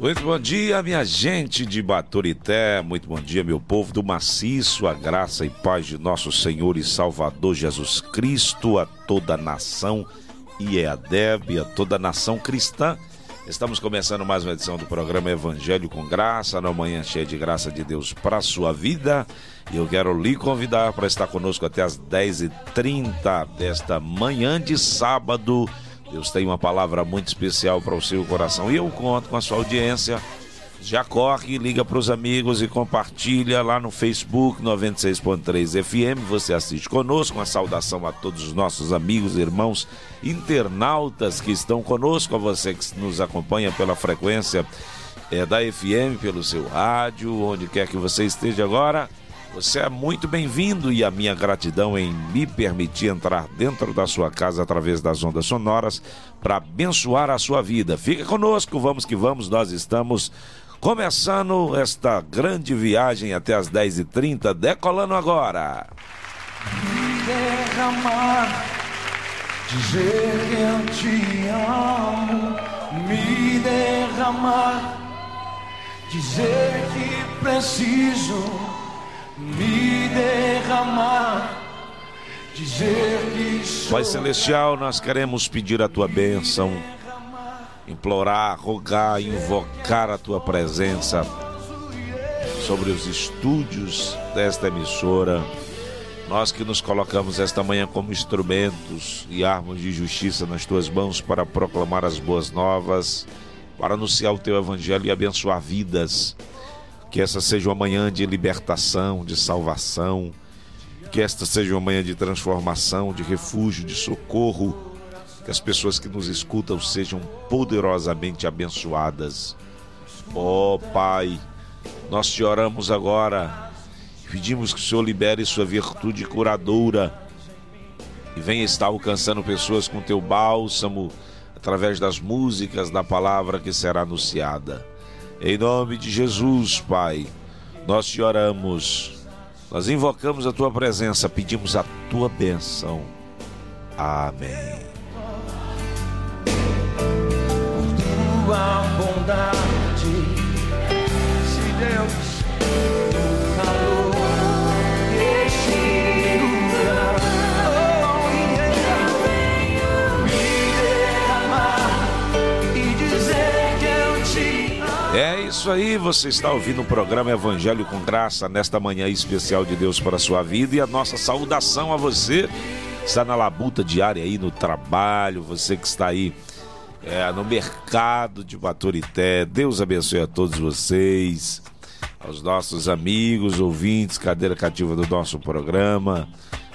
Muito bom dia, minha gente de Baturité. Muito bom dia, meu povo do maciço. A graça e paz de nosso Senhor e Salvador Jesus Cristo a toda a nação e é a Deb, a toda a nação cristã. Estamos começando mais uma edição do programa Evangelho com Graça, na manhã cheia de graça de Deus para a sua vida. E eu quero lhe convidar para estar conosco até as 10h30 desta manhã de sábado Deus tem uma palavra muito especial para o seu coração. E eu conto com a sua audiência. Já corre, liga para os amigos e compartilha lá no Facebook 96.3 FM. Você assiste conosco. Uma saudação a todos os nossos amigos, irmãos, internautas que estão conosco, a você que nos acompanha pela frequência é, da FM, pelo seu rádio, onde quer que você esteja agora. Você é muito bem-vindo e a minha gratidão em me permitir entrar dentro da sua casa através das ondas sonoras para abençoar a sua vida. Fica conosco, vamos que vamos, nós estamos começando esta grande viagem até as 10h30, decolando agora. Derramar, dizer que eu te amo, me derramar, dizer que preciso me derramar, dizer que sou Pai Celestial, nós queremos pedir a tua bênção, implorar, rogar, invocar a tua presença sobre os estúdios desta emissora. Nós que nos colocamos esta manhã como instrumentos e armas de justiça nas tuas mãos para proclamar as boas novas, para anunciar o teu evangelho e abençoar vidas. Que essa seja uma manhã de libertação, de salvação. Que esta seja uma manhã de transformação, de refúgio, de socorro. Que as pessoas que nos escutam sejam poderosamente abençoadas. Ó oh, Pai, nós te oramos agora. Pedimos que o Senhor libere sua virtude curadora e venha estar alcançando pessoas com teu bálsamo através das músicas da palavra que será anunciada. Em nome de Jesus, Pai, nós te oramos, nós invocamos a tua presença, pedimos a tua bênção. Amém. tua bondade, se Deus isso aí, você está ouvindo o programa Evangelho com Graça nesta manhã especial de Deus para a sua vida e a nossa saudação a você está na labuta diária aí no trabalho, você que está aí é, no mercado de Baturité. Deus abençoe a todos vocês, aos nossos amigos, ouvintes, cadeira cativa do nosso programa.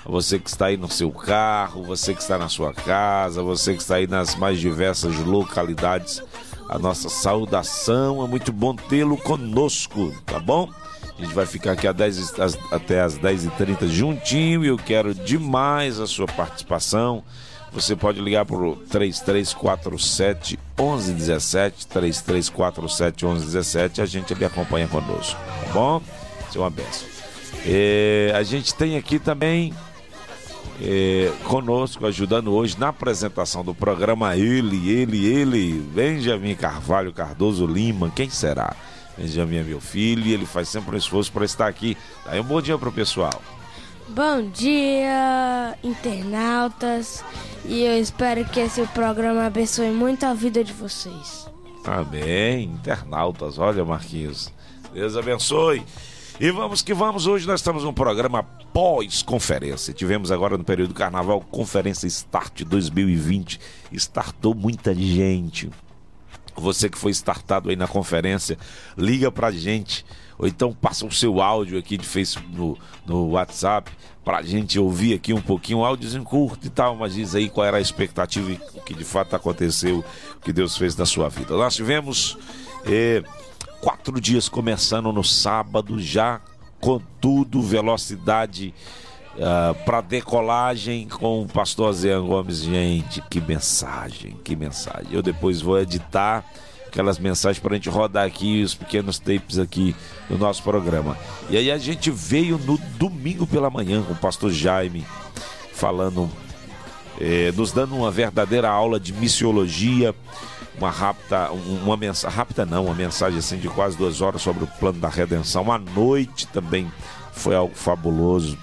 Você que está aí no seu carro, você que está na sua casa, você que está aí nas mais diversas localidades, a nossa saudação. É muito bom tê-lo conosco, tá bom? A gente vai ficar aqui 10, as, até as 10h30 juntinho e eu quero demais a sua participação. Você pode ligar para o 3347 1117, 3347 1117, a gente lhe acompanha conosco, tá bom? Isso é uma benção. É, a gente tem aqui também é, conosco, ajudando hoje na apresentação do programa, ele, ele, ele, Benjamin Carvalho Cardoso Lima, quem será? Benjamin é meu filho e ele faz sempre um esforço para estar aqui. Daí um bom dia pro pessoal. Bom dia, internautas, e eu espero que esse programa abençoe muito a vida de vocês. Amém, internautas, olha Marquinhos, Deus abençoe. E vamos que vamos, hoje nós estamos num programa pós-conferência. Tivemos agora no período do carnaval, Conferência Start 2020. Startou muita gente. Você que foi startado aí na conferência, liga pra gente. Ou então passa o seu áudio aqui de Facebook, no, no WhatsApp, pra gente ouvir aqui um pouquinho, um áudiozinho curto e tal, mas diz aí qual era a expectativa e o que de fato aconteceu, o que Deus fez na sua vida. Nós tivemos eh, quatro dias começando no sábado, já com tudo, velocidade uh, para decolagem com o pastor Zé Gomes. Gente, que mensagem, que mensagem. Eu depois vou editar aquelas mensagens para a gente rodar aqui os pequenos tapes aqui do nosso programa. E aí a gente veio no domingo pela manhã com o pastor Jaime falando, eh, nos dando uma verdadeira aula de missiologia uma rápida, uma mensagem, rápida não, uma mensagem assim de quase duas horas sobre o plano da redenção. À noite também foi algo fabuloso.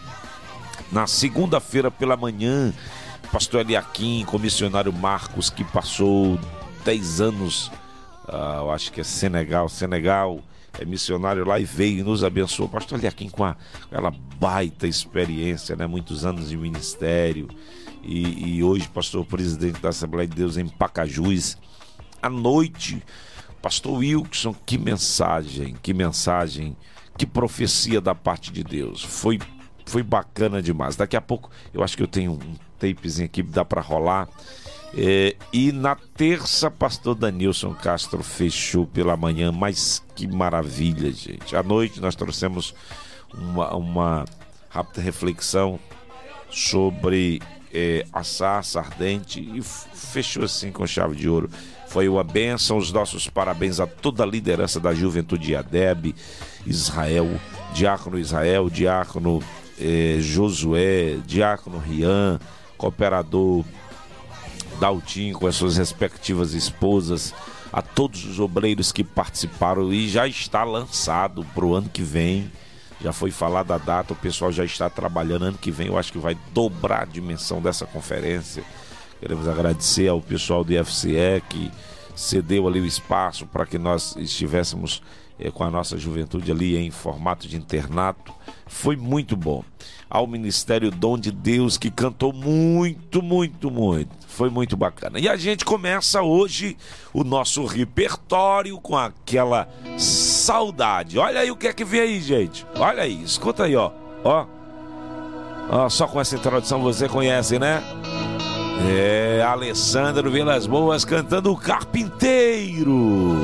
Na segunda-feira pela manhã, pastor Eliakim, comissionário Marcos, que passou 10 anos, uh, eu acho que é Senegal, Senegal, é missionário lá e veio e nos abençoou. Pastor Eliakim com a, aquela baita experiência, né? muitos anos de ministério. E, e hoje, pastor presidente da Assembleia de Deus em Pacajus. À noite, pastor Wilson, que mensagem, que mensagem, que profecia da parte de Deus. Foi, foi bacana demais. Daqui a pouco, eu acho que eu tenho um tapezinho aqui, dá para rolar. É, e na terça, pastor Danilson Castro fechou pela manhã, mas que maravilha, gente. À noite nós trouxemos uma, uma rápida reflexão sobre é, a ardente e fechou assim com chave de ouro. Foi uma bênção, os nossos parabéns a toda a liderança da Juventude ADEB, Israel, Diácono Israel, Diácono é, Josué, Diácono Rian, Cooperador Daltinho com as suas respectivas esposas, a todos os obreiros que participaram e já está lançado para o ano que vem. Já foi falada a data, o pessoal já está trabalhando. Ano que vem eu acho que vai dobrar a dimensão dessa conferência. Queremos agradecer ao pessoal do IFCE que cedeu ali o espaço para que nós estivéssemos é, com a nossa juventude ali em formato de internato. Foi muito bom. Ao Ministério Dom de Deus, que cantou muito, muito, muito. Foi muito bacana. E a gente começa hoje o nosso repertório com aquela saudade. Olha aí o que é que vem aí, gente. Olha aí, escuta aí, ó. Ó. ó só com essa introdução você conhece, né? É, Alessandro Vilas Boas cantando o Carpinteiro.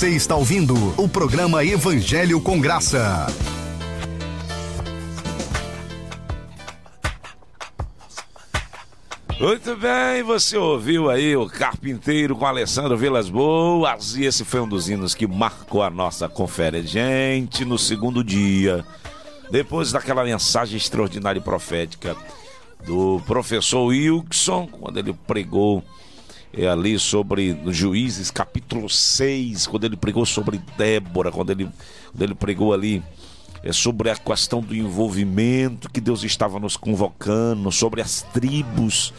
Você está ouvindo o programa Evangelho com Graça. Muito bem, você ouviu aí o Carpinteiro com Alessandro Vilas Boas e esse foi um dos hinos que marcou a nossa conferência. Gente, no segundo dia, depois daquela mensagem extraordinária e profética do professor Wilson, quando ele pregou é, ali sobre Juízes, capítulo 6, quando ele pregou sobre Débora, quando ele, quando ele pregou ali é, sobre a questão do envolvimento que Deus estava nos convocando, sobre as tribos,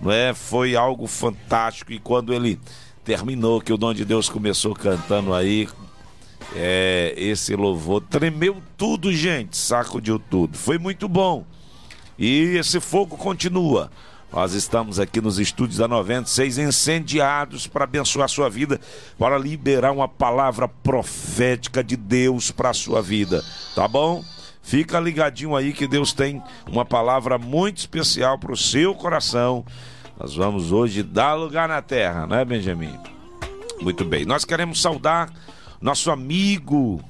não é? Foi algo fantástico e quando ele terminou, que o dom de Deus começou cantando aí, é, esse louvor tremeu tudo, gente, sacudiu tudo. Foi muito bom. E esse fogo continua. Nós estamos aqui nos estúdios da 96 incendiados para abençoar a sua vida, para liberar uma palavra profética de Deus para a sua vida, tá bom? Fica ligadinho aí que Deus tem uma palavra muito especial para o seu coração. Nós vamos hoje dar lugar na terra, né, Benjamin? Muito bem. Nós queremos saudar nosso amigo,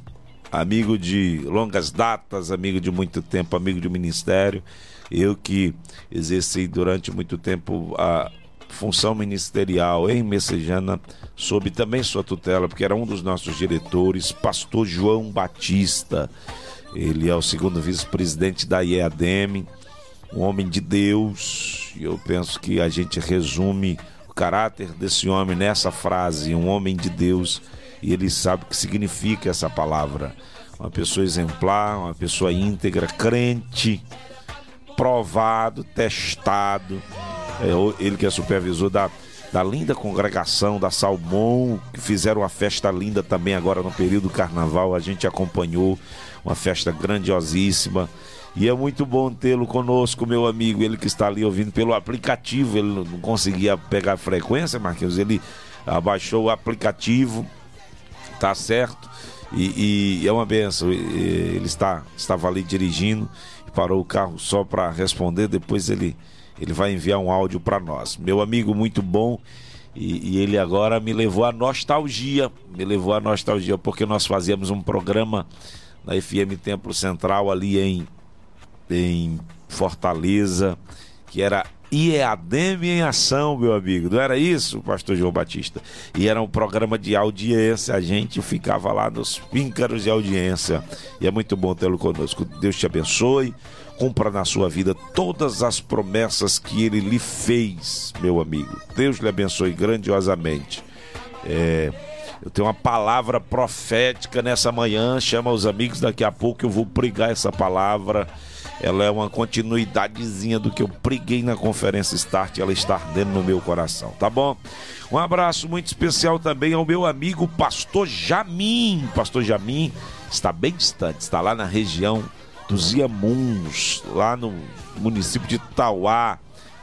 amigo de longas datas, amigo de muito tempo, amigo de ministério. Eu que exerci durante muito tempo a função ministerial em Messejana, sob também sua tutela, porque era um dos nossos diretores, pastor João Batista. Ele é o segundo vice-presidente da IEADEM, um homem de Deus. E eu penso que a gente resume o caráter desse homem nessa frase, um homem de Deus, e ele sabe o que significa essa palavra. Uma pessoa exemplar, uma pessoa íntegra, crente, provado, testado. É ele que é supervisor da, da linda congregação da Salmão, que fizeram uma festa linda também agora no período do carnaval. A gente acompanhou uma festa grandiosíssima. E é muito bom tê-lo conosco, meu amigo. Ele que está ali ouvindo pelo aplicativo. Ele não conseguia pegar a frequência, Marquinhos. Ele abaixou o aplicativo, tá certo? E, e é uma benção. Ele está, estava ali dirigindo, parou o carro só para responder. Depois ele, ele vai enviar um áudio para nós. Meu amigo, muito bom. E, e, ele agora me levou à nostalgia. Me levou à nostalgia porque nós fazíamos um programa na FM Templo Central ali em, em Fortaleza, que era IEADEM em ação, meu amigo. Não era isso, pastor João Batista? E era um programa de audiência, a gente ficava lá nos píncaros de audiência. E é muito bom tê-lo conosco. Deus te abençoe, cumpra na sua vida todas as promessas que ele lhe fez, meu amigo. Deus lhe abençoe grandiosamente. É, eu tenho uma palavra profética nessa manhã. Chama os amigos, daqui a pouco eu vou pregar essa palavra. Ela é uma continuidadezinha do que eu preguei na conferência Start. Ela está ardendo no meu coração, tá bom? Um abraço muito especial também ao meu amigo Pastor Jamim. Pastor Jamim está bem distante, está lá na região dos Iamuns, lá no município de Tauá.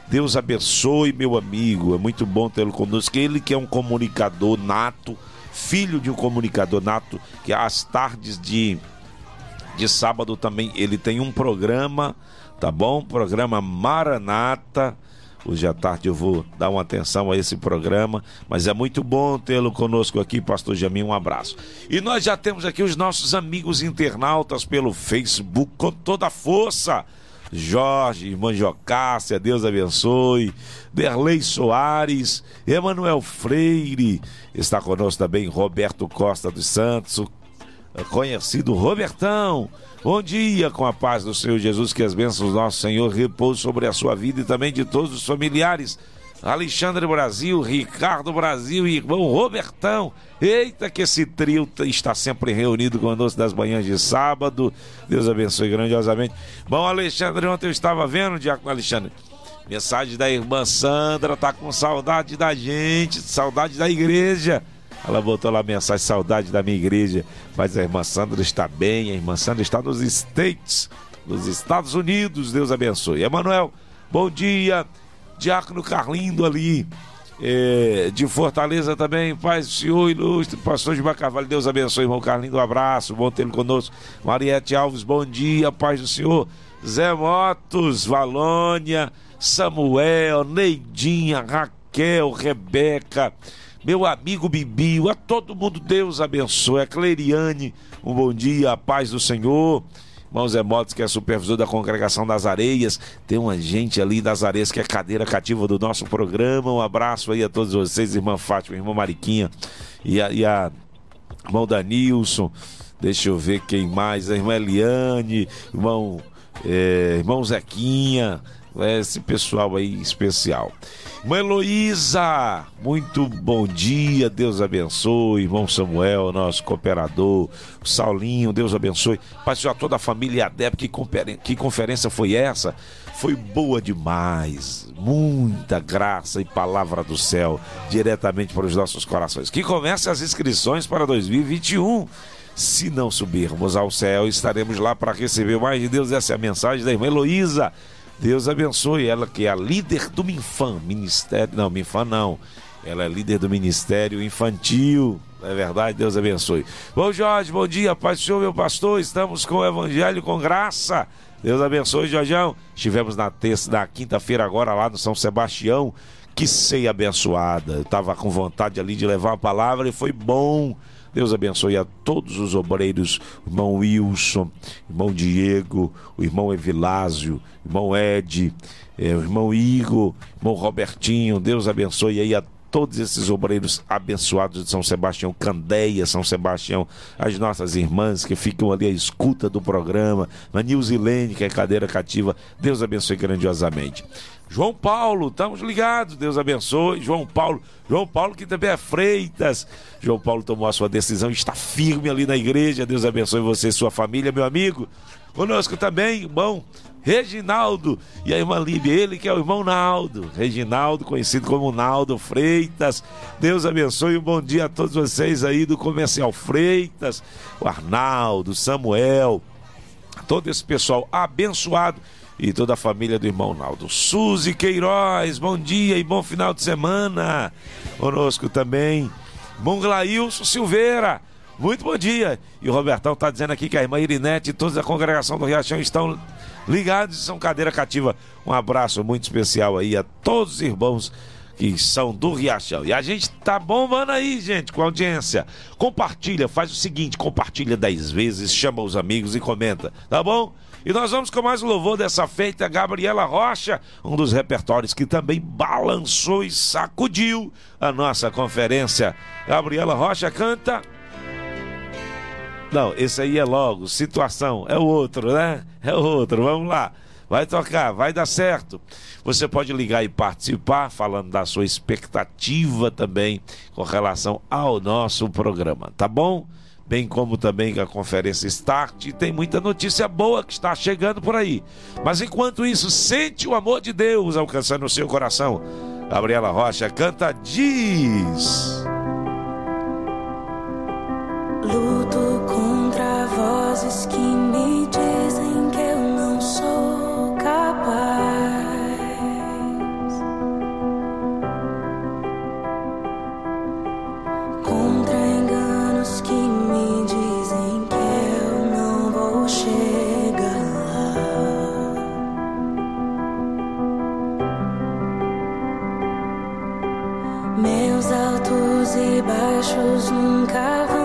Deus abençoe, meu amigo. É muito bom tê-lo conosco. Ele que é um comunicador nato filho de um comunicador nato, que às tardes de, de sábado também ele tem um programa, tá bom? Programa Maranata. Hoje à tarde eu vou dar uma atenção a esse programa, mas é muito bom tê-lo conosco aqui, Pastor Jamim. Um abraço. E nós já temos aqui os nossos amigos internautas pelo Facebook com toda a força. Jorge, irmã Jocássia, Deus abençoe. Berlei Soares, Emanuel Freire, está conosco também Roberto Costa dos Santos, conhecido Robertão. Bom dia, com a paz do Senhor Jesus, que as bênçãos do nosso Senhor repousem sobre a sua vida e também de todos os familiares. Alexandre Brasil, Ricardo Brasil e irmão Robertão. Eita, que esse trio está sempre reunido conosco das manhãs de sábado. Deus abençoe grandiosamente. Bom, Alexandre, ontem eu estava vendo, Diácono Alexandre. Mensagem da irmã Sandra, tá com saudade da gente, saudade da igreja. Ela botou lá mensagem, saudade da minha igreja. Mas a irmã Sandra está bem, a irmã Sandra está nos States, nos Estados Unidos. Deus abençoe. Emanuel, bom dia. Diácono Carlindo ali, é, de Fortaleza também, Paz do Senhor ilustre, pastor de Bacavalho, Deus abençoe, irmão Carlindo, um abraço, bom tê-lo conosco. Mariette Alves, bom dia, paz do Senhor. Zé Motos, Valônia, Samuel, Neidinha, Raquel, Rebeca, meu amigo Bibio, a todo mundo Deus abençoe. A Cleriane, um bom dia, a paz do Senhor. Irmão Zé Motos, que é supervisor da congregação das areias. Tem uma gente ali das areias que é cadeira cativa do nosso programa. Um abraço aí a todos vocês, irmã Fátima, irmã Mariquinha e a, e a irmão Danilson. Deixa eu ver quem mais. A irmã Eliane, irmão, é, irmão Zequinha. Esse pessoal aí especial. Irmã Heloísa, muito bom dia, Deus abençoe. Irmão Samuel, nosso cooperador. Saulinho, Deus abençoe. Pai, a toda a família ADEP, que, que conferência foi essa? Foi boa demais. Muita graça e palavra do céu diretamente para os nossos corações. Que comece as inscrições para 2021. Se não subirmos ao céu, estaremos lá para receber mais de Deus. Essa é a mensagem da irmã Heloísa. Deus abençoe ela, que é a líder do Minfam, Ministério. Não, Minfam não. Ela é líder do Ministério Infantil. É verdade? Deus abençoe. Bom, Jorge, bom dia, Pai do Senhor, meu pastor. Estamos com o Evangelho com graça. Deus abençoe, Jorjão. Estivemos na terça, na quinta-feira agora lá no São Sebastião. Que ceia abençoada. Eu estava com vontade ali de levar uma palavra e foi bom. Deus abençoe a todos os obreiros, irmão Wilson, irmão Diego, o irmão Evilásio, irmão Ed, é, o irmão Igor, irmão Robertinho. Deus abençoe aí a todos esses obreiros abençoados de São Sebastião, Candeia, São Sebastião, as nossas irmãs que ficam ali à escuta do programa, a Nilzilene, que é cadeira cativa, Deus abençoe grandiosamente. João Paulo, estamos ligados, Deus abençoe. João Paulo, João Paulo que também é Freitas. João Paulo tomou a sua decisão, está firme ali na igreja. Deus abençoe você e sua família, meu amigo. Conosco também, irmão Reginaldo e a irmã Líbia, ele que é o irmão Naldo. Reginaldo, conhecido como Naldo Freitas. Deus abençoe, um bom dia a todos vocês aí do Comercial Freitas, o Arnaldo, Samuel, todo esse pessoal abençoado e toda a família do irmão Naldo. Suzy Queiroz, bom dia e bom final de semana. Conosco também, Monglailson Silveira. Muito bom dia. E o Robertão está dizendo aqui que a irmã Irinete e toda a congregação do Riachão estão ligados e são cadeira cativa. Um abraço muito especial aí a todos os irmãos que são do Riachão. E a gente tá bombando aí, gente, com a audiência. Compartilha, faz o seguinte, compartilha 10 vezes, chama os amigos e comenta, tá bom? E nós vamos com mais louvor dessa feita, Gabriela Rocha, um dos repertórios que também balançou e sacudiu a nossa conferência. Gabriela Rocha canta. Não, esse aí é logo, situação, é o outro, né? É o outro, vamos lá. Vai tocar, vai dar certo. Você pode ligar e participar, falando da sua expectativa também com relação ao nosso programa, tá bom? Bem como também a conferência Start. E tem muita notícia boa que está chegando por aí. Mas enquanto isso, sente o amor de Deus alcançando o seu coração. Gabriela Rocha canta Diz. Luto contra vozes que me dizem que eu não sou capaz. Chegar lá. Meus altos e baixos nunca vão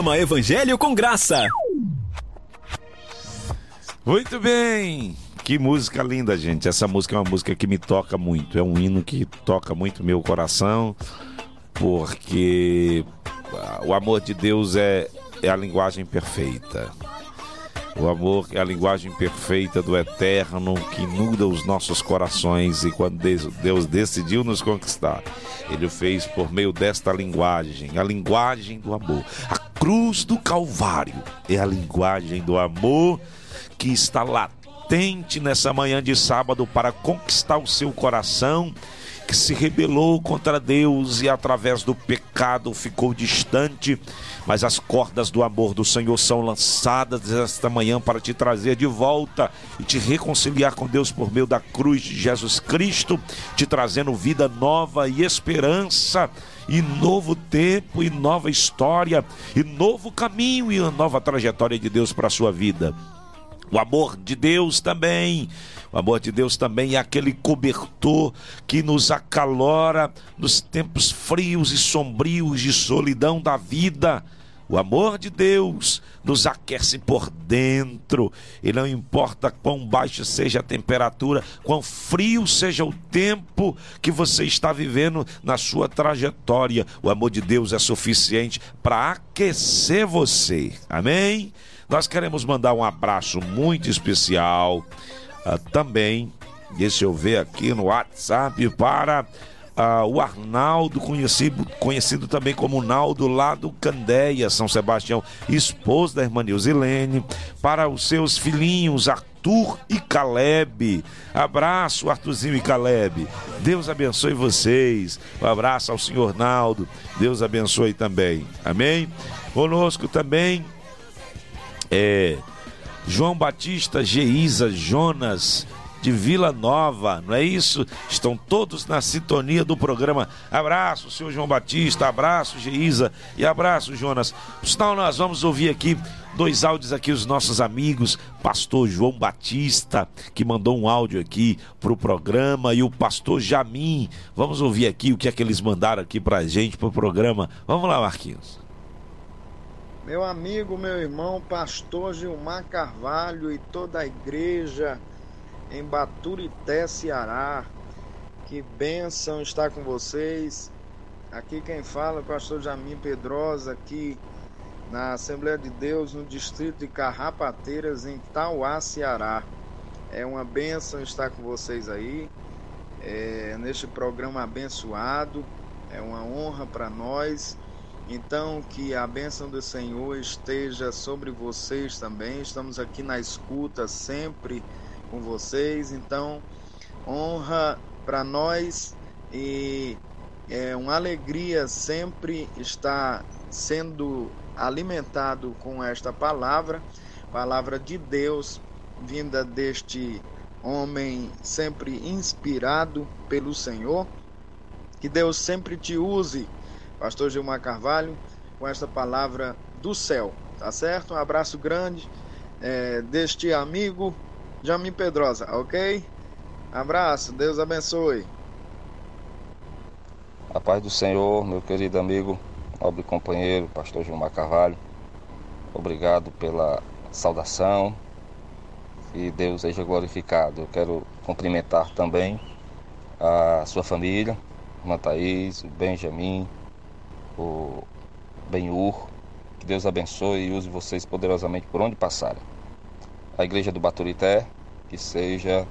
Programa Evangelho com Graça. Muito bem. Que música linda, gente. Essa música é uma música que me toca muito. É um hino que toca muito meu coração, porque o amor de Deus é, é a linguagem perfeita. O amor é a linguagem perfeita do eterno que inunda os nossos corações e quando Deus decidiu nos conquistar, Ele o fez por meio desta linguagem, a linguagem do amor. A cruz do Calvário. É a linguagem do amor que está latente nessa manhã de sábado para conquistar o seu coração, que se rebelou contra Deus e através do pecado ficou distante, mas as cordas do amor do Senhor são lançadas esta manhã para te trazer de volta e te reconciliar com Deus por meio da cruz de Jesus Cristo, te trazendo vida nova e esperança e novo tempo e nova história e novo caminho e uma nova trajetória de Deus para a sua vida. O amor de Deus também. O amor de Deus também é aquele cobertor que nos acalora nos tempos frios e sombrios de solidão da vida. O amor de Deus nos aquece por dentro. E não importa quão baixa seja a temperatura, quão frio seja o tempo que você está vivendo na sua trajetória, o amor de Deus é suficiente para aquecer você. Amém? Nós queremos mandar um abraço muito especial ah, também, deixa eu ver aqui no WhatsApp, para ah, o Arnaldo, conhecido, conhecido também como Naldo, lá do Candeia, São Sebastião, esposo da irmã Nilzilene, para os seus filhinhos Arthur e Caleb. Abraço, Arthurzinho e Caleb. Deus abençoe vocês. Um abraço ao senhor Naldo. Deus abençoe também. Amém? Conosco também é João Batista, Geisa, Jonas de Vila Nova, não é isso? Estão todos na sintonia do programa. Abraço, senhor João Batista, abraço, Geisa e abraço, Jonas. Sinal, nós vamos ouvir aqui dois áudios aqui, os nossos amigos, pastor João Batista, que mandou um áudio aqui pro programa, e o pastor Jamim. Vamos ouvir aqui o que é que eles mandaram aqui pra gente, pro programa. Vamos lá, Marquinhos. Meu amigo, meu irmão, pastor Gilmar Carvalho e toda a igreja em Baturité, Ceará. Que bênção estar com vocês. Aqui quem fala é o pastor Jamim Pedrosa, aqui na Assembleia de Deus, no distrito de Carrapateiras, em Tauá, Ceará. É uma bênção estar com vocês aí, é, neste programa abençoado. É uma honra para nós. Então, que a bênção do Senhor esteja sobre vocês também. Estamos aqui na escuta sempre com vocês. Então, honra para nós e é uma alegria sempre estar sendo alimentado com esta palavra, palavra de Deus, vinda deste homem sempre inspirado pelo Senhor. Que Deus sempre te use Pastor Gilmar Carvalho, com esta palavra do céu, tá certo? Um abraço grande é, deste amigo Jamim Pedrosa, ok? Abraço, Deus abençoe. A paz do Senhor, meu querido amigo nobre companheiro, pastor Gilmar Carvalho. Obrigado pela saudação e Deus seja glorificado. Eu quero cumprimentar também a sua família, irmã Thaís, o Benjamin, o Benhur. Que Deus abençoe e use vocês poderosamente por onde passarem. A igreja do Baturité, que seja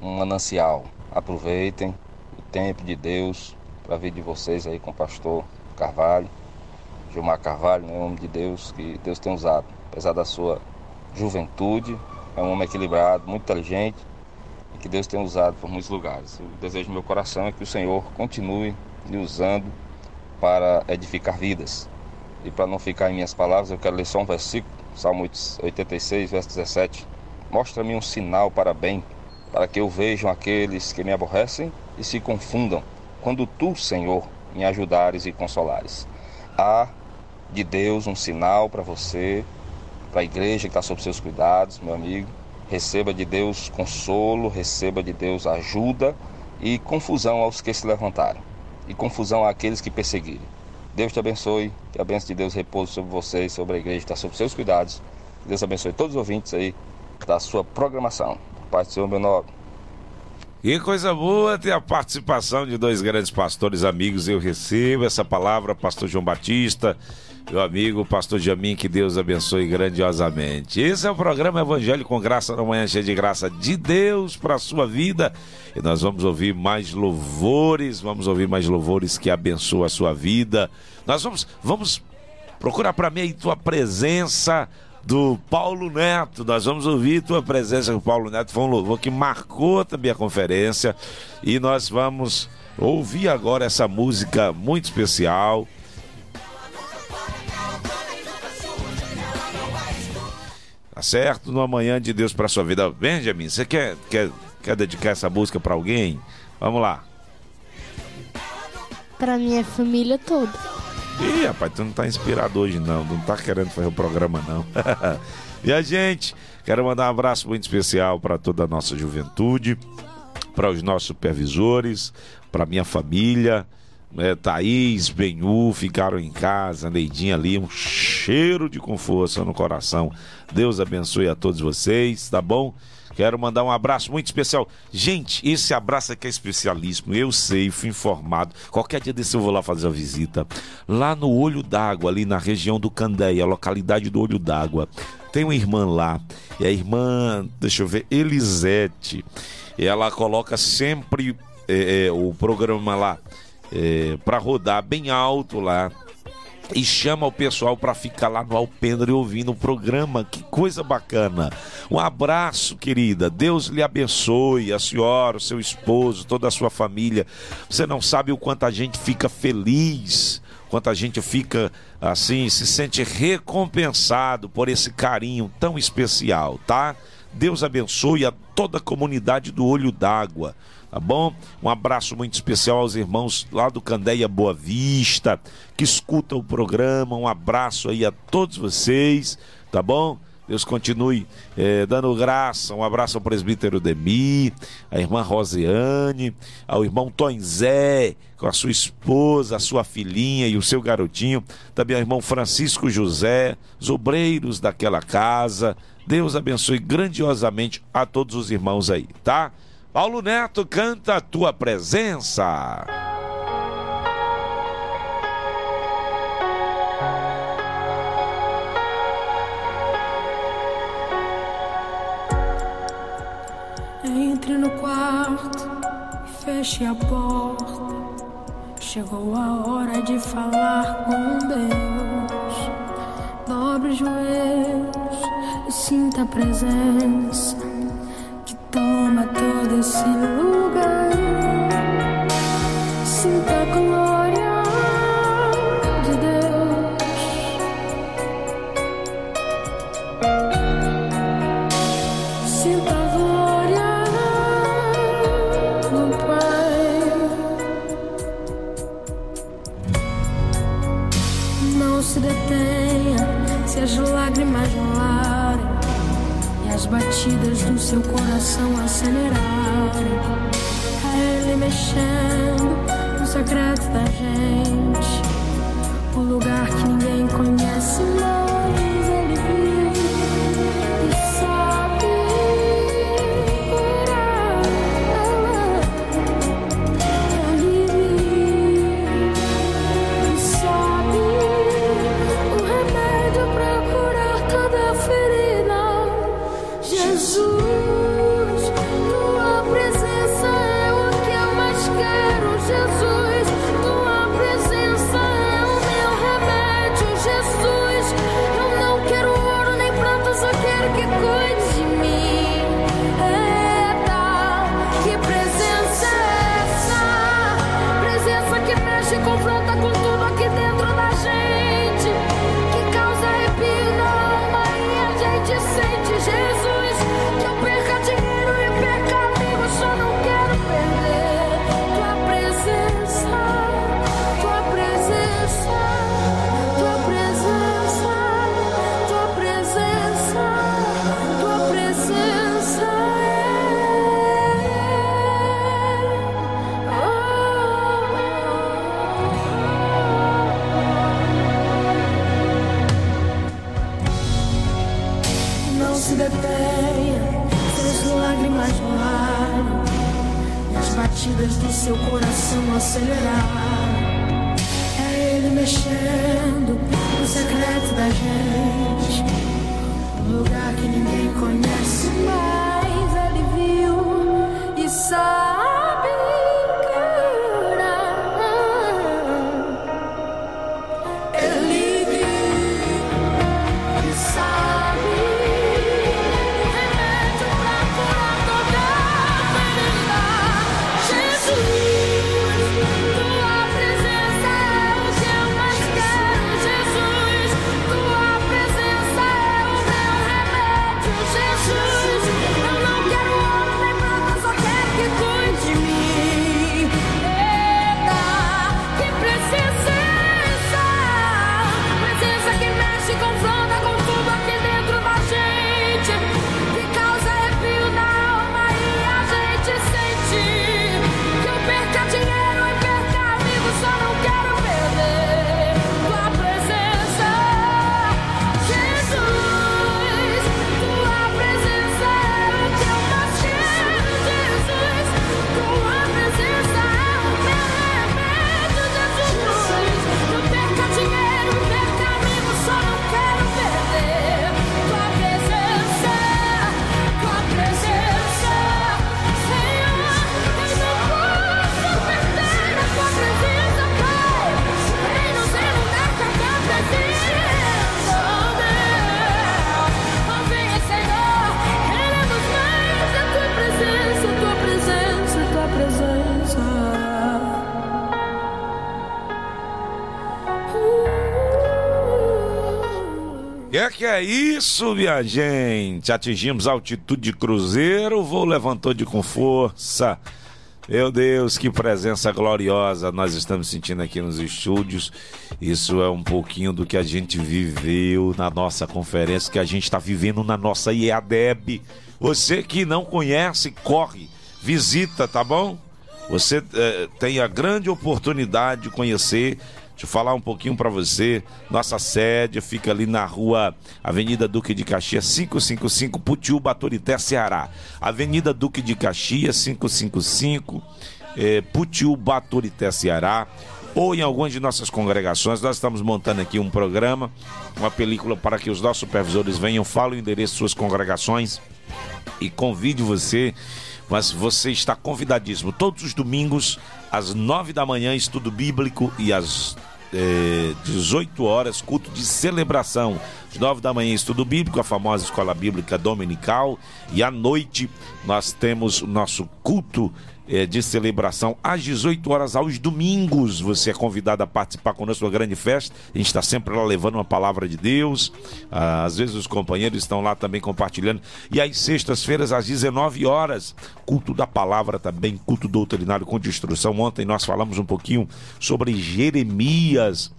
um manancial. Aproveitem o tempo de Deus para vir de vocês aí com o pastor Carvalho, Gilmar Carvalho, né, homem de Deus, que Deus tem usado. Apesar da sua juventude, é um homem equilibrado, muito inteligente e que Deus tem usado por muitos lugares. O desejo do meu coração é que o Senhor continue lhe usando para edificar vidas. E para não ficar em minhas palavras, eu quero ler só um versículo, Salmo 86, verso 17. Mostra-me um sinal para bem, para que eu vejam aqueles que me aborrecem e se confundam, quando tu, Senhor, me ajudares e consolares. Há de Deus um sinal para você, para a igreja que está sob seus cuidados, meu amigo. Receba de Deus consolo, receba de Deus ajuda e confusão aos que se levantarem, e confusão àqueles que perseguirem. Deus te abençoe, que a bênção de Deus repouse sobre vocês, sobre a igreja está sob seus cuidados. Deus abençoe todos os ouvintes aí da sua programação. Pai do Senhor, meu nome. E coisa boa ter a participação de dois grandes pastores amigos. Eu recebo essa palavra, pastor João Batista, meu amigo pastor Jamin, que Deus abençoe grandiosamente. Esse é o programa Evangelho com Graça na manhã, cheia de graça de Deus para a sua vida. E nós vamos ouvir mais louvores, vamos ouvir mais louvores que abençoam a sua vida. Nós vamos, vamos procurar para mim aí tua presença do Paulo Neto. Nós vamos ouvir tua presença com o Paulo Neto. Foi um louvor que marcou também a conferência. E nós vamos ouvir agora essa música muito especial. Tá certo? No amanhã de Deus para sua vida. Benjamin, você quer, quer, quer dedicar essa música para alguém? Vamos lá. Pra minha família toda. Ih, rapaz, tu não tá inspirado hoje não, não tá querendo fazer o programa não. e a gente, quero mandar um abraço muito especial para toda a nossa juventude, para os nossos supervisores, para minha família, né, Thaís, Benhu, ficaram em casa, Neidinha ali, um cheiro de conforto no coração. Deus abençoe a todos vocês, tá bom? Quero mandar um abraço muito especial. Gente, esse abraço aqui é especialíssimo. Eu sei, fui informado. Qualquer dia desse eu vou lá fazer a visita. Lá no Olho d'Água, ali na região do Candeia, localidade do Olho d'Água. Tem uma irmã lá. E a irmã, deixa eu ver, Elisete. Ela coloca sempre é, é, o programa lá é, para rodar bem alto lá e chama o pessoal para ficar lá no Alpendre ouvindo o programa. Que coisa bacana. Um abraço, querida. Deus lhe abençoe, a senhora, o seu esposo, toda a sua família. Você não sabe o quanto a gente fica feliz, quanto a gente fica assim, se sente recompensado por esse carinho tão especial, tá? Deus abençoe a toda a comunidade do Olho d'Água tá bom? Um abraço muito especial aos irmãos lá do Candeia Boa Vista, que escutam o programa. Um abraço aí a todos vocês, tá bom? Deus continue eh, dando graça. Um abraço ao presbítero Demi, à irmã Rosiane, ao irmão Tom Zé, com a sua esposa, a sua filhinha e o seu garotinho. Também ao irmão Francisco José, os obreiros daquela casa. Deus abençoe grandiosamente a todos os irmãos aí, tá? Paulo Neto canta a tua presença. Entre no quarto e feche a porta. Chegou a hora de falar com Deus. Dobre os joelhos e sinta a presença toma todo esse lugar. Seu coração acelerarem. É Ele mexendo no secreto da gente, O lugar que ninguém conhece, mas coração aceleraram. Que é isso, minha gente? Atingimos altitude de cruzeiro, o voo levantou de com força. Meu Deus, que presença gloriosa nós estamos sentindo aqui nos estúdios. Isso é um pouquinho do que a gente viveu na nossa conferência, que a gente está vivendo na nossa IADEB. Você que não conhece, corre, visita, tá bom? Você eh, tem a grande oportunidade de conhecer. Deixa eu falar um pouquinho para você. Nossa sede fica ali na rua Avenida Duque de Caxias, 555, Putiúba, Baturité, Ceará. Avenida Duque de Caxias, 555, eh, Putiúba, Baturité, Ceará. Ou em algumas de nossas congregações, nós estamos montando aqui um programa, uma película para que os nossos supervisores venham, falem o endereço de suas congregações e convide você mas você está convidadíssimo todos os domingos às nove da manhã estudo bíblico e às eh, 18 horas culto de celebração. Às nove da manhã estudo bíblico a famosa escola bíblica dominical. E à noite nós temos o nosso culto eh, de celebração às 18 horas aos domingos. Você é convidado a participar conosco da grande festa. A gente está sempre lá levando uma palavra de Deus. Ah, às vezes os companheiros estão lá também compartilhando. E às sextas-feiras, às 19 horas, culto da palavra também, culto doutrinário com instrução. Ontem nós falamos um pouquinho sobre Jeremias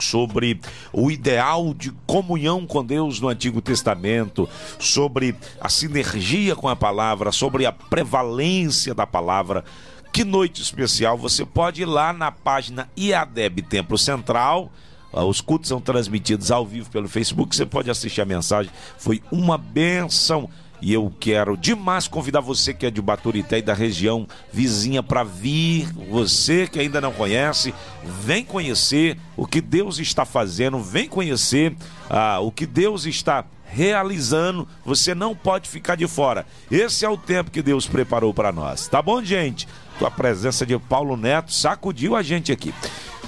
sobre o ideal de comunhão com Deus no Antigo Testamento, sobre a sinergia com a palavra, sobre a prevalência da palavra. Que noite especial! Você pode ir lá na página IADEB Templo Central. Ah, Os cultos são transmitidos ao vivo pelo Facebook. Você pode assistir a mensagem. Foi uma benção. E eu quero demais convidar você que é de Baturité e da região vizinha para vir. Você que ainda não conhece, vem conhecer o que Deus está fazendo, vem conhecer ah, o que Deus está realizando. Você não pode ficar de fora. Esse é o tempo que Deus preparou para nós. Tá bom, gente? A presença de Paulo Neto sacudiu a gente aqui.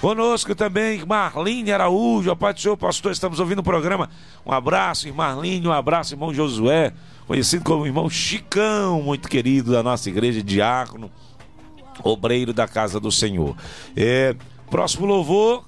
Conosco também, Marlene Araújo, a paz do Senhor, pastor, estamos ouvindo o programa. Um abraço, Marlene, um abraço, irmão Josué, conhecido como irmão Chicão, muito querido da nossa igreja, diácono, obreiro da casa do Senhor. É, próximo louvor,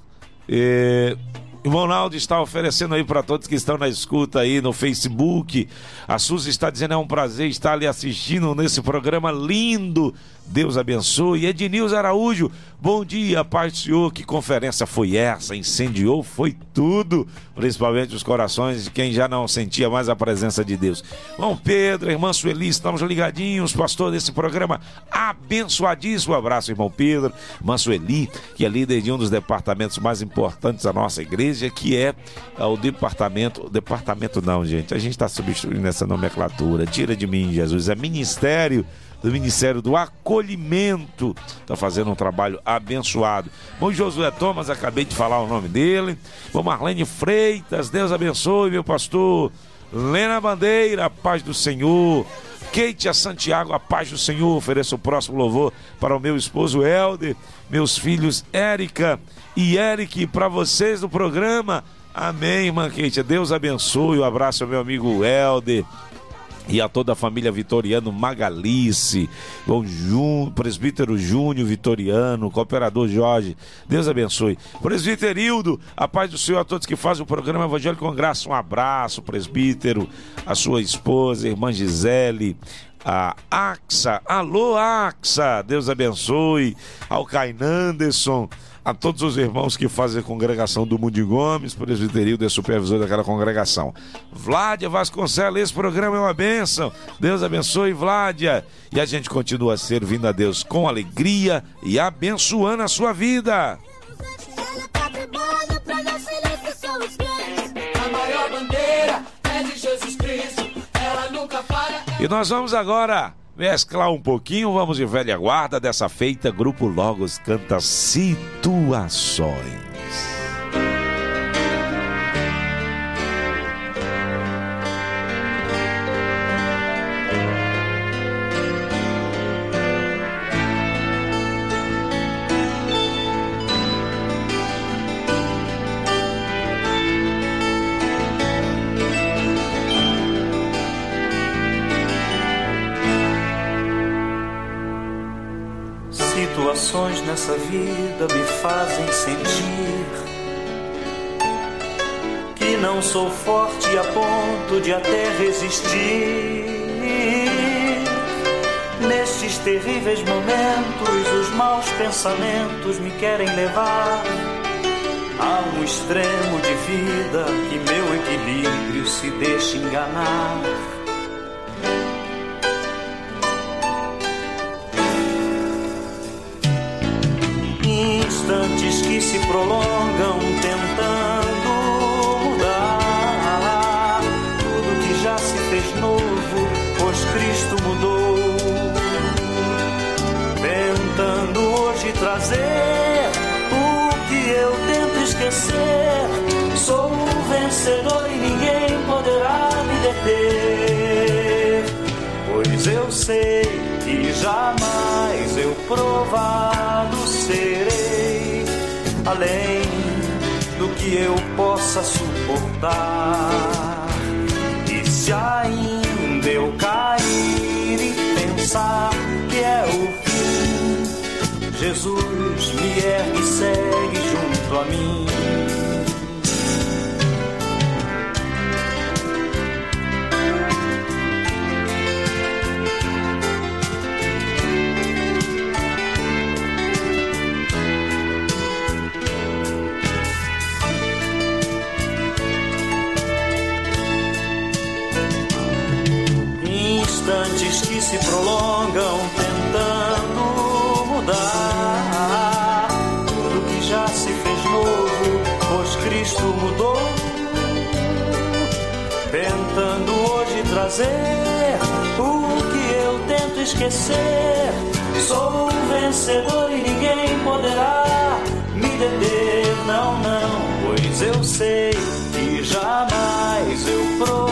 é, Irmão Naldo está oferecendo aí para todos que estão na escuta aí no Facebook. A Suzy está dizendo é um prazer estar ali assistindo nesse programa lindo. Deus abençoe. Ednilson Araújo, bom dia, paz do Senhor. Que conferência foi essa? Incendiou, foi tudo. Principalmente os corações de quem já não sentia mais a presença de Deus. Irmão Pedro, irmã Sueli, estamos ligadinhos, pastor, desse programa abençoadíssimo. Um abraço, irmão Pedro, irmã Sueli, que é líder de um dos departamentos mais importantes da nossa igreja, que é ah, o departamento. Departamento não, gente. A gente está substituindo essa nomenclatura. Tira de mim, Jesus. É ministério do Ministério do Acolhimento. Está fazendo um trabalho abençoado. Bom, Josué Thomas, acabei de falar o nome dele. Bom, Marlene Freitas, Deus abençoe, meu pastor. Lena Bandeira, paz do Senhor. Kate a Santiago, a paz do Senhor. Ofereço o próximo louvor para o meu esposo Helder, meus filhos Érica e Eric, para vocês do programa. Amém, irmã Kate. Deus abençoe. Um abraço ao meu amigo Helder e a toda a família Vitoriano Magalice, o Jun, presbítero Júnior Vitoriano, cooperador Jorge, Deus abençoe. Presbítero Hildo, a paz do Senhor a todos que fazem o programa Evangelho com Graça, um abraço, presbítero, a sua esposa, irmã Gisele, a Axa, alô Axa, Deus abençoe, ao Cainanderson, a todos os irmãos que fazem a congregação do Mundo Gomes, presbiterio de supervisor daquela congregação. Vládia Vasconcelos, esse programa é uma bênção. Deus abençoe, Vládia. E a gente continua servindo a Deus com alegria e abençoando a sua vida. E nós vamos agora mesclar um pouquinho, vamos de velha guarda dessa feita. Grupo Logos canta Situações. Situações nessa vida me fazem sentir que não sou forte a ponto de até resistir. Nestes terríveis momentos, os maus pensamentos me querem levar a um extremo de vida que meu equilíbrio se deixa enganar. Instantes que se prolongam tentando mudar tudo que já se fez novo, pois Cristo mudou. Tentando hoje trazer o que eu tento esquecer. Sou o vencedor e ninguém poderá me deter. Pois eu sei que jamais eu provado serei além do que eu possa suportar. E se ainda eu cair e pensar que é o fim, Jesus me ergue se prolongam tentando mudar tudo que já se fez novo, pois Cristo mudou, tentando hoje trazer o que eu tento esquecer. Sou um vencedor e ninguém poderá me deter, não, não, pois eu sei que jamais eu provo.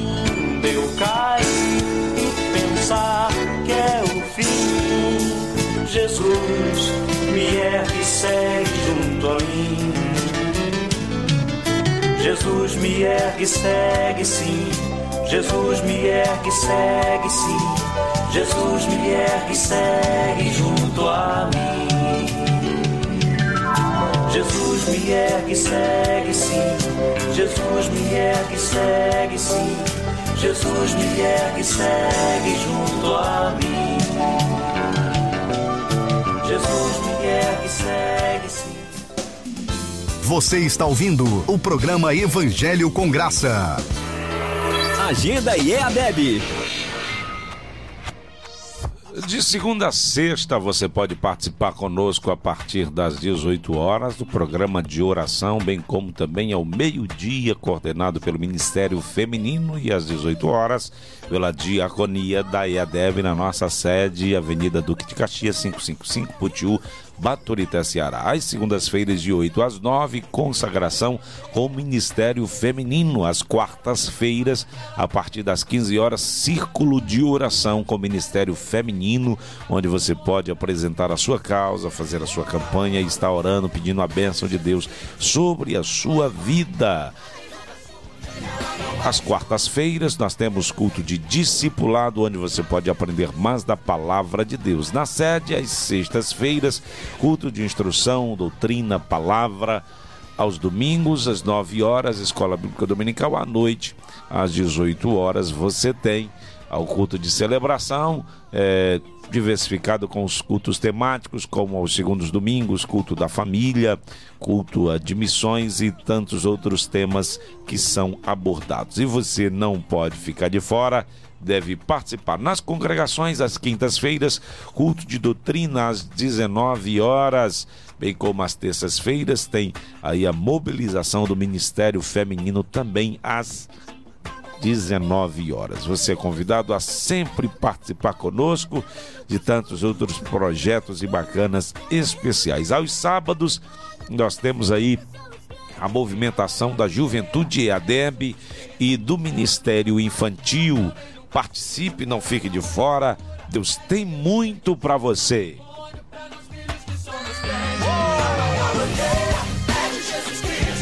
eu cair e pensar que é o fim, Jesus me ergue e segue junto a mim. Jesus me ergue segue sim. Jesus me ergue segue sim. Jesus me ergue segue junto a mim. Jesus me ergue segue sim. Jesus me ergue segue sim. Jesus me ergue e segue junto a mim. Jesus me ergue e segue sim. Você está ouvindo o programa Evangelho com Graça. Agenda IEADEB. De segunda a sexta, você pode participar conosco a partir das 18 horas do programa de oração, bem como também ao meio-dia, coordenado pelo Ministério Feminino, e às 18 horas pela Diaconia da IADEB na nossa sede, Avenida Duque de Caxias, 555, Putiú, Baturité, Ceará. Às segundas-feiras, de 8 às 9, consagração com o Ministério Feminino. Às quartas-feiras, a partir das 15 horas, círculo de oração com o Ministério Feminino, onde você pode apresentar a sua causa, fazer a sua campanha e estar orando, pedindo a bênção de Deus sobre a sua vida. Às quartas-feiras nós temos culto de discipulado, onde você pode aprender mais da palavra de Deus. Na sede, às sextas-feiras, culto de instrução, doutrina, palavra. Aos domingos, às 9 horas, Escola Bíblica Dominical. À noite, às 18 horas, você tem ao culto de celebração, é, diversificado com os cultos temáticos, como aos segundos domingos, culto da família, culto a de missões e tantos outros temas que são abordados. E você não pode ficar de fora, deve participar nas congregações às quintas-feiras, culto de doutrina às 19 horas, bem como às terças-feiras tem aí a mobilização do Ministério Feminino também às 19 horas. Você é convidado a sempre participar conosco de tantos outros projetos e bacanas especiais. Aos sábados, nós temos aí a movimentação da Juventude EADEB e do Ministério Infantil. Participe, não fique de fora. Deus tem muito para você.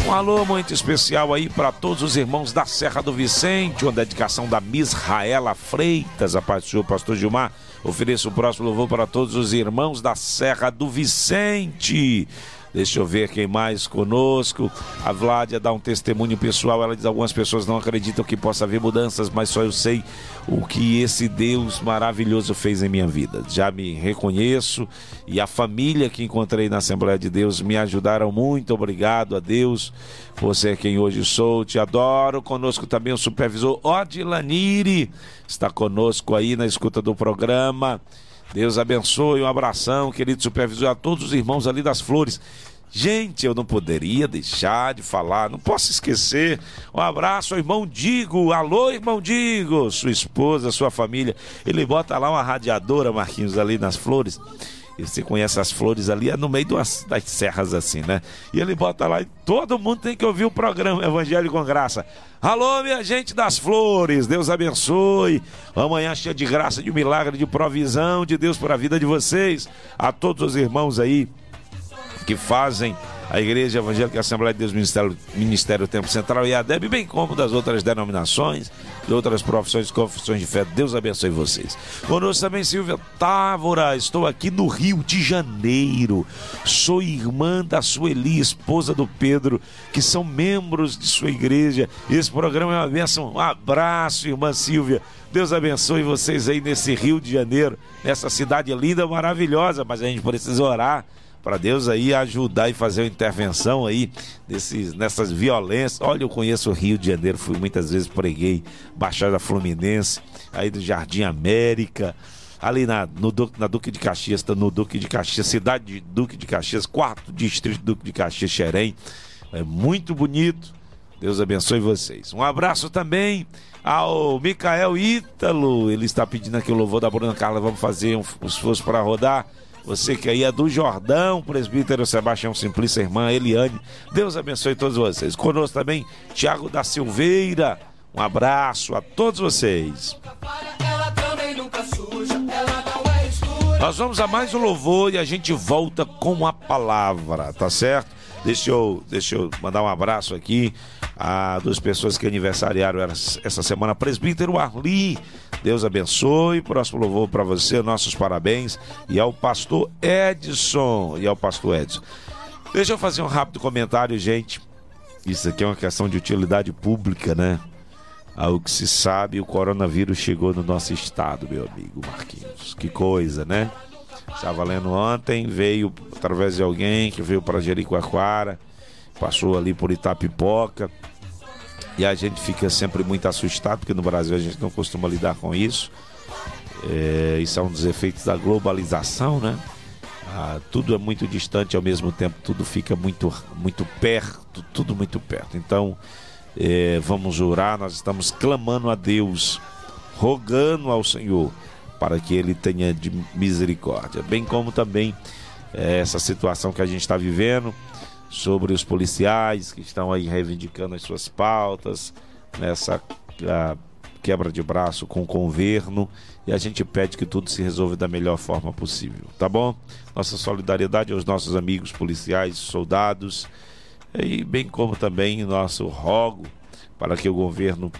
Um alô muito especial aí para todos os irmãos da Serra do Vicente, uma dedicação da Misraela Freitas, a paz do Senhor, pastor Gilmar. Ofereço o próximo louvor para todos os irmãos da Serra do Vicente. Deixa eu ver quem mais conosco. A Vládia dá um testemunho pessoal. Ela diz: algumas pessoas não acreditam que possa haver mudanças, mas só eu sei o que esse Deus maravilhoso fez em minha vida. Já me reconheço e a família que encontrei na Assembleia de Deus me ajudaram muito. Obrigado a Deus. Você é quem hoje sou, te adoro. Conosco também o supervisor Odilaniri está conosco aí na escuta do programa. Deus abençoe, um abração, querido supervisor, a todos os irmãos ali das flores. Gente, eu não poderia deixar de falar, não posso esquecer. Um abraço ao irmão Digo. Alô, irmão Digo, sua esposa, sua família. Ele bota lá uma radiadora, Marquinhos, ali nas flores. E você conhece as flores ali, é no meio das, das serras assim, né? E ele bota lá e todo mundo tem que ouvir o programa Evangelho com Graça. Alô, minha gente das flores, Deus abençoe. Amanhã cheia de graça, de milagre, de provisão de Deus para a vida de vocês. A todos os irmãos aí que fazem a Igreja Evangélica Assembleia de Deus Ministério, Ministério Tempo Central e a DEB, bem como das outras denominações. De outras profissões, confissões de fé. Deus abençoe vocês. Conosco também Silvia Távora, estou aqui no Rio de Janeiro. Sou irmã da Sueli, esposa do Pedro, que são membros de sua igreja. Esse programa é uma bênção. Um abraço, irmã Silvia. Deus abençoe vocês aí nesse Rio de Janeiro, nessa cidade linda, maravilhosa, mas a gente precisa orar para Deus aí ajudar e fazer uma intervenção aí desses, nessas violências. Olha, eu conheço o Rio de Janeiro, fui muitas vezes, preguei Baixada Fluminense, aí do Jardim América, ali na, no, na Duque de Caxias, tá no Duque de Caxias, cidade de Duque de Caxias, quarto distrito Duque de Caxias, Xerém. É muito bonito. Deus abençoe vocês. Um abraço também ao Micael Ítalo. Ele está pedindo aqui o louvor da Bruna Carla. Vamos fazer um esforço para rodar. Você que aí é do Jordão, presbítero Sebastião Simplício, irmã Eliane. Deus abençoe todos vocês. Conosco também, Tiago da Silveira. Um abraço a todos vocês. Nós vamos a mais um louvor e a gente volta com a palavra, tá certo? Deixa eu, deixa eu mandar um abraço aqui a duas pessoas que aniversariaram essa semana. Presbítero Arli, Deus abençoe. Próximo louvor para você, nossos parabéns. E ao pastor Edson. E ao pastor Edson. Deixa eu fazer um rápido comentário, gente. Isso aqui é uma questão de utilidade pública, né? Ao que se sabe, o coronavírus chegou no nosso estado, meu amigo Marquinhos. Que coisa, né? Estava lendo ontem, veio através de alguém que veio para Jericoacoara, passou ali por Itapipoca. E a gente fica sempre muito assustado, porque no Brasil a gente não costuma lidar com isso. É, isso é um dos efeitos da globalização, né? Ah, tudo é muito distante ao mesmo tempo, tudo fica muito, muito perto, tudo muito perto. Então, é, vamos orar, nós estamos clamando a Deus, rogando ao Senhor para que Ele tenha de misericórdia, bem como também é, essa situação que a gente está vivendo sobre os policiais que estão aí reivindicando as suas pautas nessa ah, quebra de braço com o governo e a gente pede que tudo se resolva da melhor forma possível, tá bom? Nossa solidariedade aos nossos amigos policiais, soldados e bem como também nosso rogo para que o governo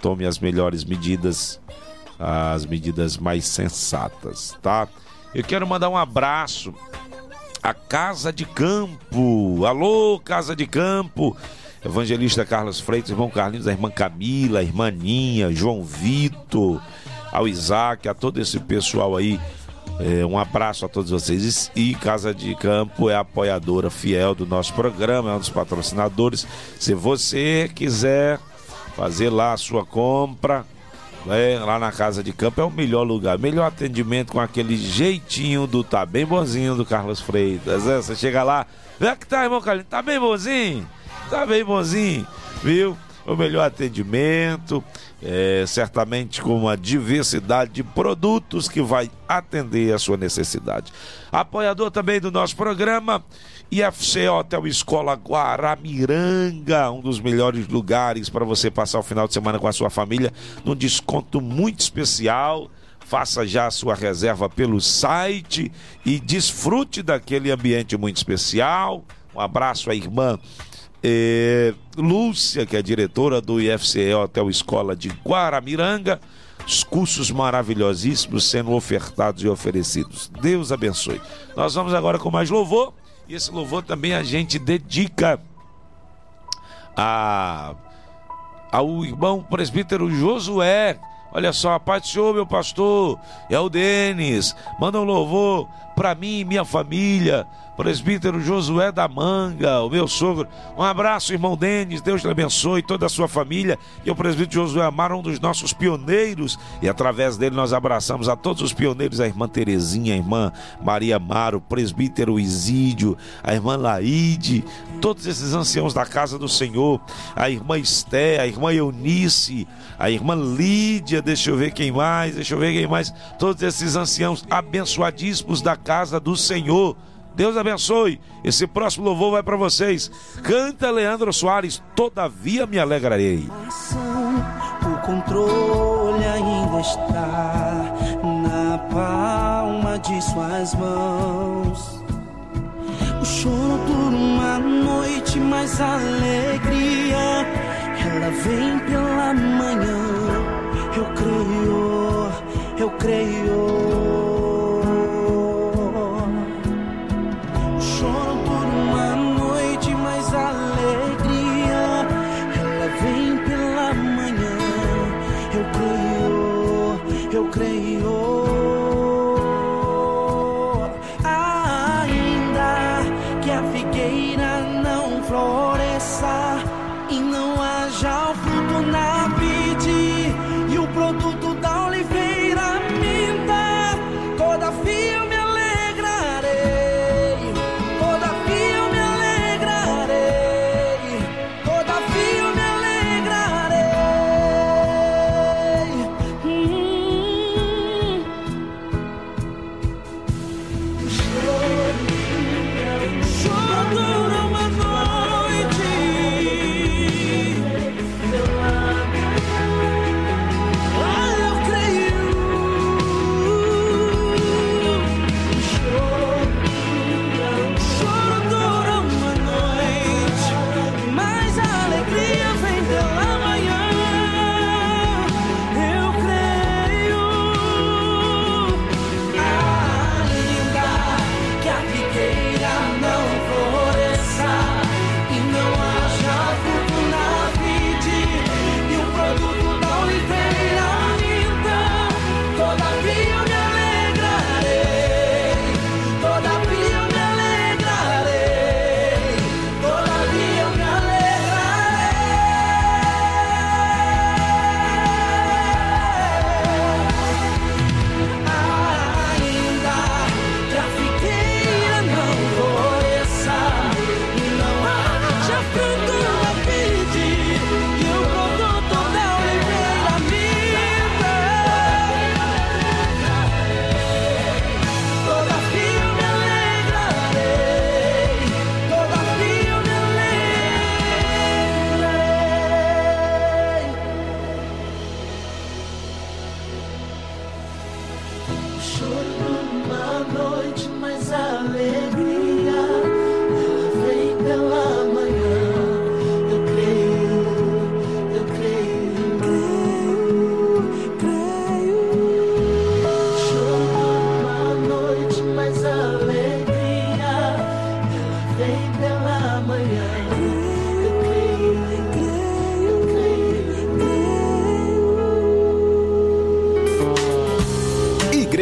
tome as melhores medidas, as medidas mais sensatas, tá? Eu quero mandar um abraço à Casa de Campo. Alô, Casa de Campo. Evangelista Carlos Freitas, irmão Carlinhos, a irmã Camila, a irmã Ninha, João Vitor, ao Isaac, a todo esse pessoal aí. É, um abraço a todos vocês. E Casa de Campo é apoiadora fiel do nosso programa, é um dos patrocinadores. Se você quiser fazer lá a sua compra, né, lá na Casa de Campo é o melhor lugar. Melhor atendimento com aquele jeitinho do tá bem bonzinho do Carlos Freitas. né? Você chega lá, vê que tá, irmão Carlinhos, tá bem bonzinho? Tá bem bonzinho, viu? O melhor atendimento, é, certamente com uma diversidade de produtos que vai atender a sua necessidade. Apoiador também do nosso programa, IFC Hotel Escola Guaramiranga, um dos melhores lugares para você passar o final de semana com a sua família, num desconto muito especial. Faça já a sua reserva pelo site e desfrute daquele ambiente muito especial. Um abraço à irmã eh, Lúcia, que é diretora do IFCE Hotel Escola de Guaramiranga. Os cursos maravilhosíssimos sendo ofertados e oferecidos. Deus abençoe. Nós vamos agora com mais louvor. E esse louvor também a gente dedica a, ao irmão presbítero Josué. Olha só, a paz do Senhor, meu pastor. É o Denis. Manda um louvor para mim e minha família. Presbítero Josué da Manga, o meu sogro. Um abraço, irmão Denis. Deus te abençoe toda a sua família. E o presbítero Josué Amaro, um dos nossos pioneiros. E através dele nós abraçamos a todos os pioneiros, a irmã Terezinha, a irmã Maria Amaro, o presbítero Isídio, a irmã Laide, todos esses anciãos da casa do Senhor, a irmã Esté, a irmã Eunice, a irmã Lídia, deixa eu ver quem mais, deixa eu ver quem mais, todos esses anciãos abençoadíssimos da casa do Senhor. Deus abençoe. Esse próximo louvor vai para vocês. Canta Leandro Soares, todavia me alegrarei. O controle ainda está na palma de suas mãos. O choro dura uma noite, mas a alegria ela vem pela manhã. Eu creio, eu creio.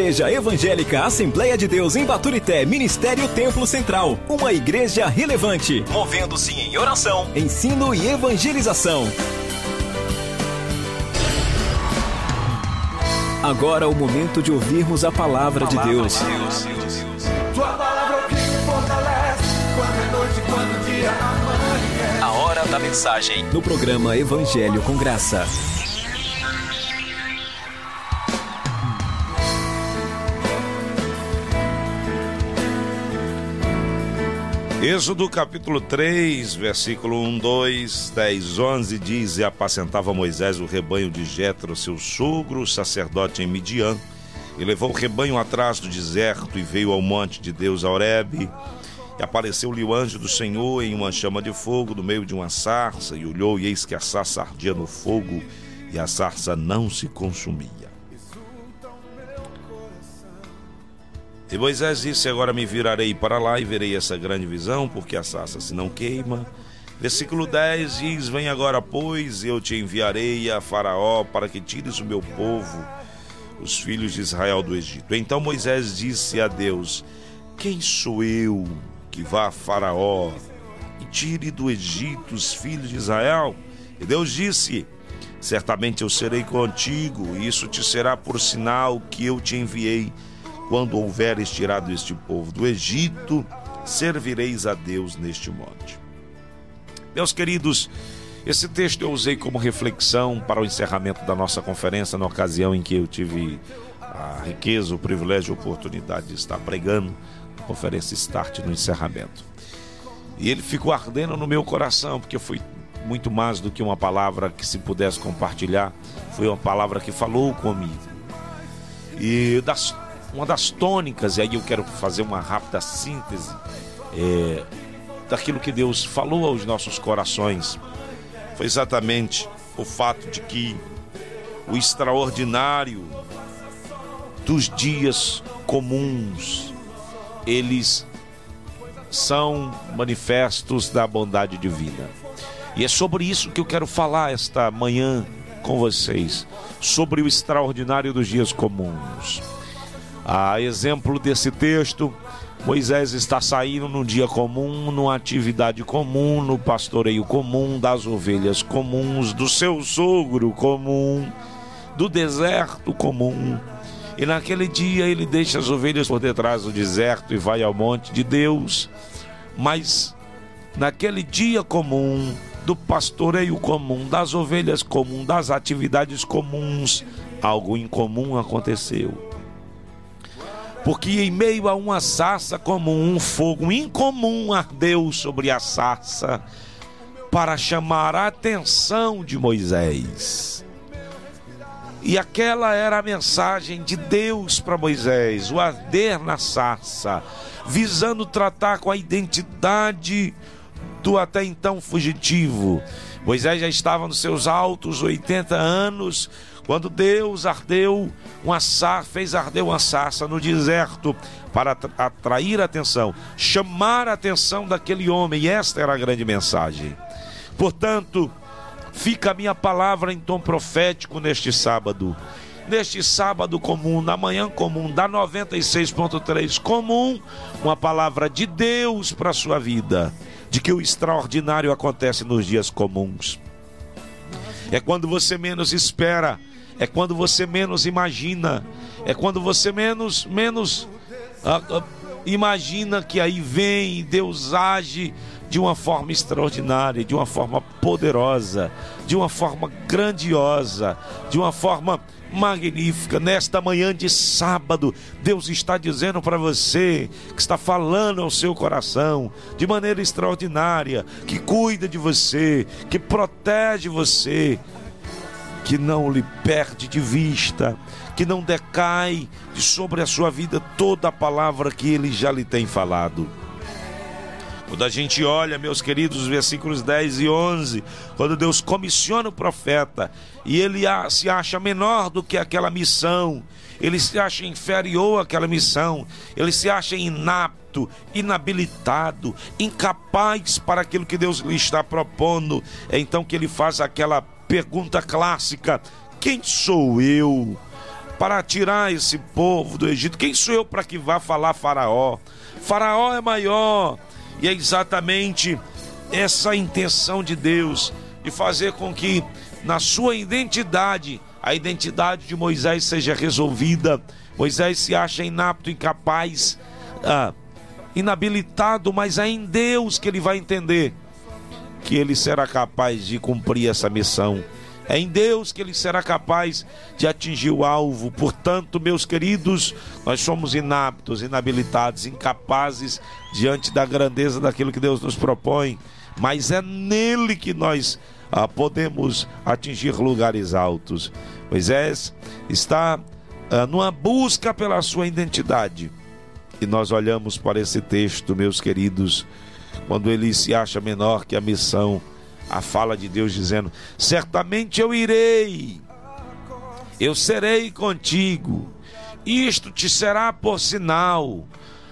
Igreja Evangélica Assembleia de Deus em Baturité, Ministério Templo Central. Uma igreja relevante, movendo-se em oração, ensino e evangelização. Agora é o momento de ouvirmos a palavra de Deus. Tua palavra é que me fortalece. Quando é noite, quando dia amanhece. A hora da mensagem no programa Evangelho com Graça. Êxodo capítulo 3, versículo 1, 2, 10, 11 diz: E apacentava Moisés o rebanho de Jetro, seu sogro, sacerdote em Midian, e levou o rebanho atrás do deserto e veio ao monte de Deus a. E apareceu-lhe o anjo do Senhor em uma chama de fogo no meio de uma sarça, e olhou, e eis que a sarça ardia no fogo, e a sarça não se consumia. E Moisés disse: Agora me virarei para lá e verei essa grande visão, porque a sarça se não queima. Versículo 10 diz: Vem agora, pois, eu te enviarei a Faraó para que tires o meu povo, os filhos de Israel, do Egito. Então Moisés disse a Deus: Quem sou eu que vá a Faraó e tire do Egito os filhos de Israel? E Deus disse: Certamente eu serei contigo, e isso te será por sinal que eu te enviei. Quando houveres tirado este povo do Egito, servireis a Deus neste monte. Meus queridos, esse texto eu usei como reflexão para o encerramento da nossa conferência, na ocasião em que eu tive a riqueza, o privilégio e a oportunidade de estar pregando na conferência Start no encerramento. E ele ficou ardendo no meu coração, porque foi muito mais do que uma palavra que se pudesse compartilhar, foi uma palavra que falou comigo. E das uma das tônicas, e aí eu quero fazer uma rápida síntese é, daquilo que Deus falou aos nossos corações, foi exatamente o fato de que o extraordinário dos dias comuns, eles são manifestos da bondade divina. E é sobre isso que eu quero falar esta manhã com vocês sobre o extraordinário dos dias comuns. A exemplo desse texto, Moisés está saindo num dia comum, numa atividade comum, no pastoreio comum, das ovelhas comuns, do seu sogro comum, do deserto comum. E naquele dia ele deixa as ovelhas por detrás do deserto e vai ao monte de Deus. Mas naquele dia comum, do pastoreio comum, das ovelhas comum, das atividades comuns, algo incomum aconteceu. Porque em meio a uma sarça comum, um fogo incomum ardeu sobre a sarça para chamar a atenção de Moisés. E aquela era a mensagem de Deus para Moisés, o arder na sarça, visando tratar com a identidade do até então fugitivo. Moisés já estava nos seus altos 80 anos, quando Deus ardeu uma sarça, fez arder uma sarça no deserto para atra- atrair a atenção, chamar a atenção daquele homem, e esta era a grande mensagem. Portanto, fica a minha palavra em tom profético neste sábado. Neste sábado comum, na manhã comum, da 96.3 comum, uma palavra de Deus para a sua vida, de que o extraordinário acontece nos dias comuns. É quando você menos espera, é quando você menos imagina, é quando você menos menos ah, ah, imagina que aí vem e Deus age de uma forma extraordinária, de uma forma poderosa, de uma forma grandiosa, de uma forma magnífica. Nesta manhã de sábado, Deus está dizendo para você que está falando ao seu coração de maneira extraordinária, que cuida de você, que protege você, que não lhe perde de vista, que não decai de sobre a sua vida toda a palavra que ele já lhe tem falado. Quando a gente olha, meus queridos, os versículos 10 e 11, quando Deus comissiona o profeta e ele se acha menor do que aquela missão, ele se acha inferior àquela missão, ele se acha inapto, inabilitado, incapaz para aquilo que Deus lhe está propondo, é então que ele faz aquela pergunta clássica: quem sou eu? para tirar esse povo do Egito. Quem sou eu para que vá falar Faraó? Faraó é maior. E é exatamente essa intenção de Deus de fazer com que na sua identidade, a identidade de Moisés seja resolvida. Moisés se acha inapto, incapaz, ah, inabilitado, mas é em Deus que ele vai entender que ele será capaz de cumprir essa missão. É em Deus que ele será capaz de atingir o alvo. Portanto, meus queridos, nós somos inaptos, inabilitados, incapazes diante da grandeza daquilo que Deus nos propõe, mas é nele que nós ah, podemos atingir lugares altos. Moisés está ah, numa busca pela sua identidade. E nós olhamos para esse texto, meus queridos, quando ele se acha menor que a missão, a fala de Deus dizendo: Certamente eu irei, eu serei contigo, isto te será por sinal.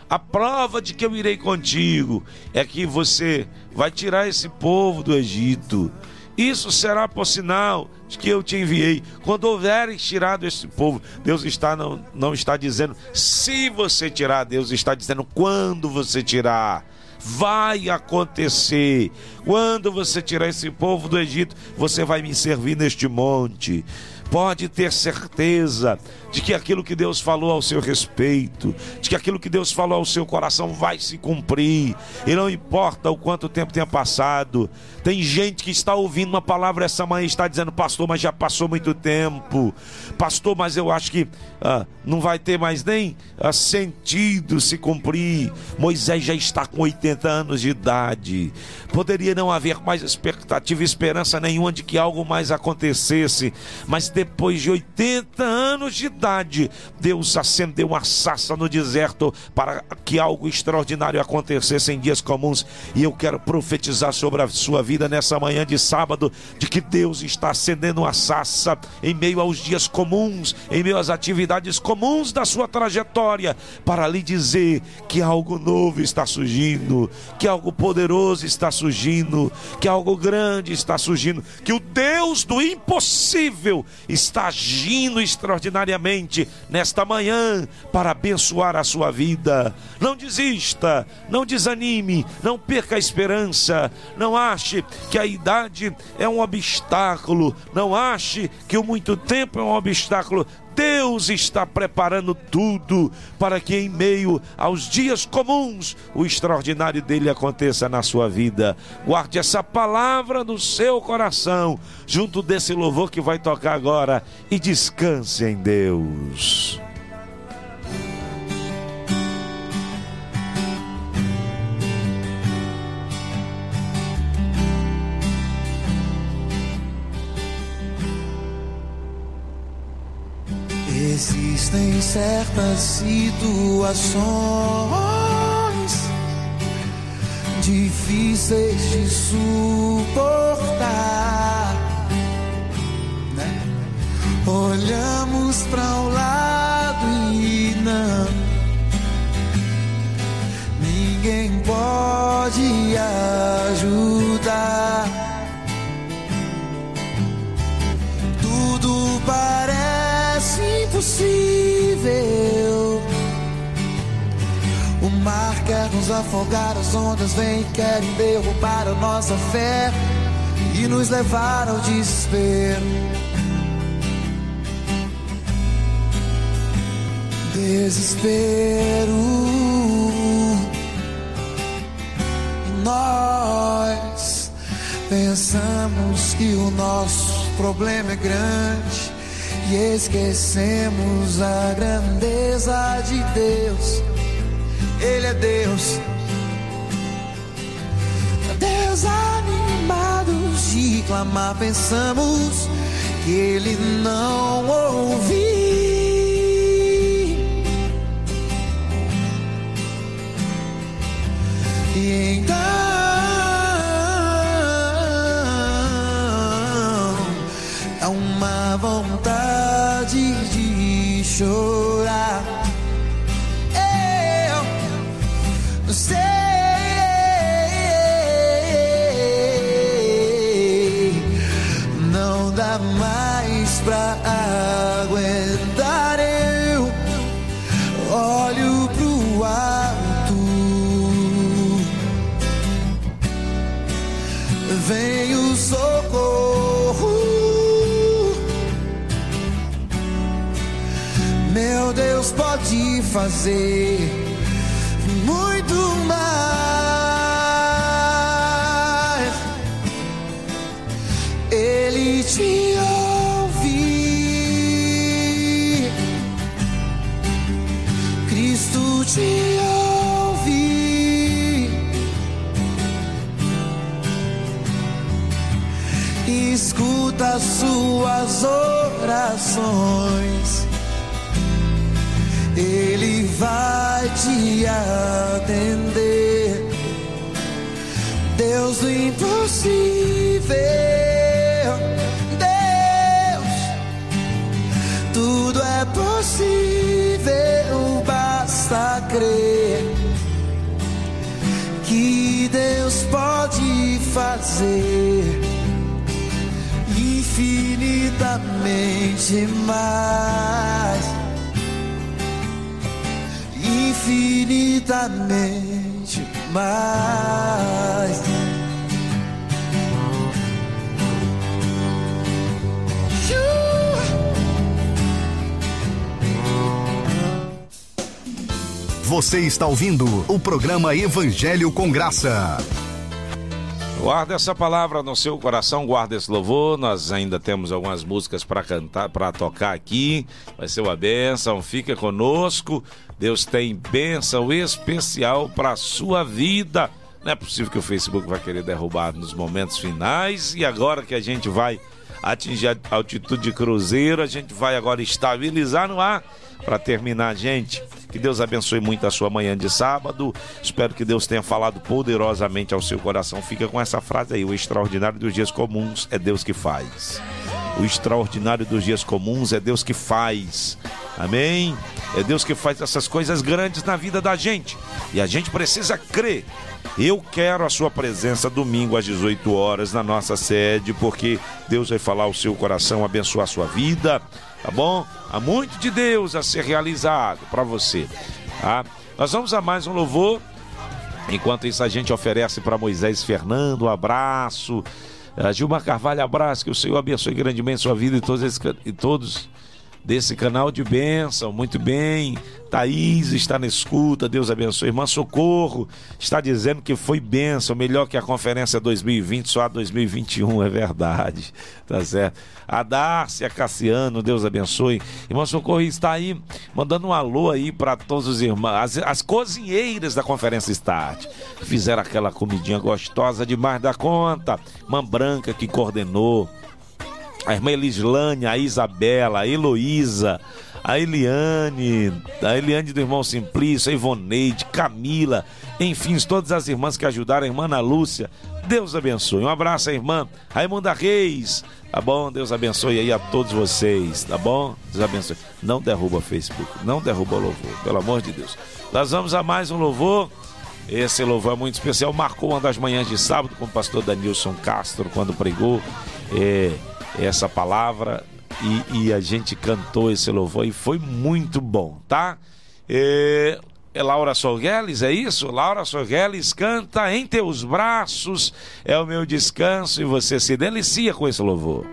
A prova de que eu irei contigo é que você vai tirar esse povo do Egito. Isso será por sinal de que eu te enviei. Quando houveres tirado esse povo, Deus está não, não está dizendo se você tirar, Deus está dizendo quando você tirar vai acontecer. Quando você tirar esse povo do Egito, você vai me servir neste monte. Pode ter certeza de que aquilo que Deus falou ao seu respeito, de que aquilo que Deus falou ao seu coração vai se cumprir. E não importa o quanto tempo tenha passado. Tem gente que está ouvindo uma palavra essa manhã e está dizendo, pastor, mas já passou muito tempo. Pastor, mas eu acho que ah, não vai ter mais nem ah, sentido se cumprir. Moisés já está com 80 anos de idade. Poderia não haver mais expectativa e esperança nenhuma de que algo mais acontecesse. Mas depois de 80 anos de idade, Deus acendeu uma sassa no deserto para que algo extraordinário acontecesse em dias comuns. E eu quero profetizar sobre a sua vida nessa manhã de sábado, de que Deus está acendendo uma sassa em meio aos dias comuns, em meio às atividades comuns da sua trajetória, para lhe dizer que algo novo está surgindo, que algo poderoso está surgindo, que algo grande está surgindo, que o Deus do impossível está agindo extraordinariamente nesta manhã para abençoar a sua vida. Não desista, não desanime, não perca a esperança, não ache que a idade é um obstáculo, não ache que o muito tempo é um obstáculo. Deus está preparando tudo para que, em meio aos dias comuns, o extraordinário dele aconteça na sua vida. Guarde essa palavra no seu coração, junto desse louvor que vai tocar agora, e descanse em Deus. Existem certas situações difíceis de suportar. né? Olhamos para o lado e não, ninguém pode ajudar. Tudo parece impossível. O mar quer nos afogar, as ondas vêm e querem derrubar a nossa fé e nos levar ao desespero. Desespero. Nós pensamos que o nosso problema é grande e esquecemos a grandeza de Deus. Ele é Deus. Desanimados de clamar, pensamos que Ele não ouviu. E então é uma vontade de fazer muito mais. Ele te ouve. Cristo te ouve. escuta suas orações. Ele vai te atender. Deus do impossível. Deus, tudo é possível, basta crer que Deus pode fazer infinitamente mais, infinitamente mais. Você está ouvindo o programa Evangelho com Graça. Guarda essa palavra no seu coração, guarda esse louvor. Nós ainda temos algumas músicas para cantar, para tocar aqui. Vai ser uma bênção. Fica conosco. Deus tem bênção especial para sua vida. Não é possível que o Facebook vai querer derrubar nos momentos finais. E agora que a gente vai atingir a altitude de cruzeiro. A gente vai agora estabilizar no ar para terminar, gente. Que Deus abençoe muito a sua manhã de sábado. Espero que Deus tenha falado poderosamente ao seu coração. Fica com essa frase aí: o extraordinário dos dias comuns é Deus que faz. O extraordinário dos dias comuns é Deus que faz. Amém? É Deus que faz essas coisas grandes na vida da gente. E a gente precisa crer. Eu quero a sua presença domingo às 18 horas na nossa sede, porque Deus vai falar ao seu coração, abençoar a sua vida, tá bom? Há muito de Deus a ser realizado para você, tá? Nós vamos a mais um louvor. Enquanto isso, a gente oferece para Moisés Fernando um abraço. A Gilmar Carvalho, abraço, que o Senhor abençoe grandemente sua vida e todos, esses e todos desse canal de bênção. Muito bem. Thaís está na escuta, Deus abençoe. Irmã Socorro está dizendo que foi bênção, melhor que a conferência 2020, só a 2021, é verdade. Tá certo. A Dárcia Cassiano, Deus abençoe. Irmã Socorro está aí mandando um alô aí para todos os irmãos, as, as cozinheiras da conferência Start. Fizeram aquela comidinha gostosa demais da conta. Irmã Branca que coordenou a irmã Elislânia, a Isabela, a Heloísa, a Eliane, a Eliane do irmão Simplício, a Ivoneide, Camila, enfim, todas as irmãs que ajudaram, a irmã Ana Lúcia. Deus abençoe. Um abraço à irmã Raimunda Reis. Tá bom? Deus abençoe aí a todos vocês, tá bom? Deus abençoe. Não derruba o Facebook, não derruba o louvor, pelo amor de Deus. Nós vamos a mais um louvor. Esse louvor é muito especial. Marcou uma das manhãs de sábado com o pastor Danilson Castro, quando pregou é, essa palavra. E, e a gente cantou esse louvor e foi muito bom, tá? É, é Laura Sorgueles, é isso? Laura Sorgueles canta Em Teus Braços é o meu descanso e você se delicia com esse louvor.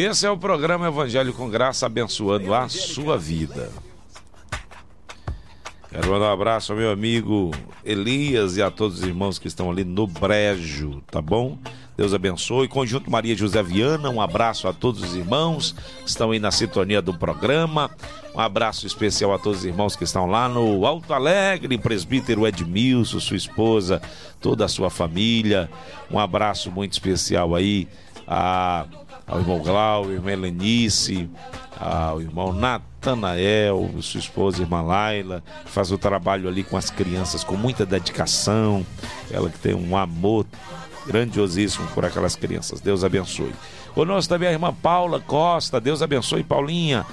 Esse é o programa Evangelho com Graça abençoando a sua vida. Quero mandar um abraço ao meu amigo Elias e a todos os irmãos que estão ali no Brejo, tá bom? Deus abençoe. Conjunto Maria José Viana, um abraço a todos os irmãos que estão aí na sintonia do programa. Um abraço especial a todos os irmãos que estão lá no Alto Alegre, presbítero Edmilson, sua esposa, toda a sua família. Um abraço muito especial aí a ao irmão Glauber, irmã Helenice, ao irmão Natanael, sua esposa, irmã Laila, que faz o trabalho ali com as crianças com muita dedicação. Ela que tem um amor grandiosíssimo por aquelas crianças. Deus abençoe. Conosco também a irmã Paula Costa. Deus abençoe, Paulinha.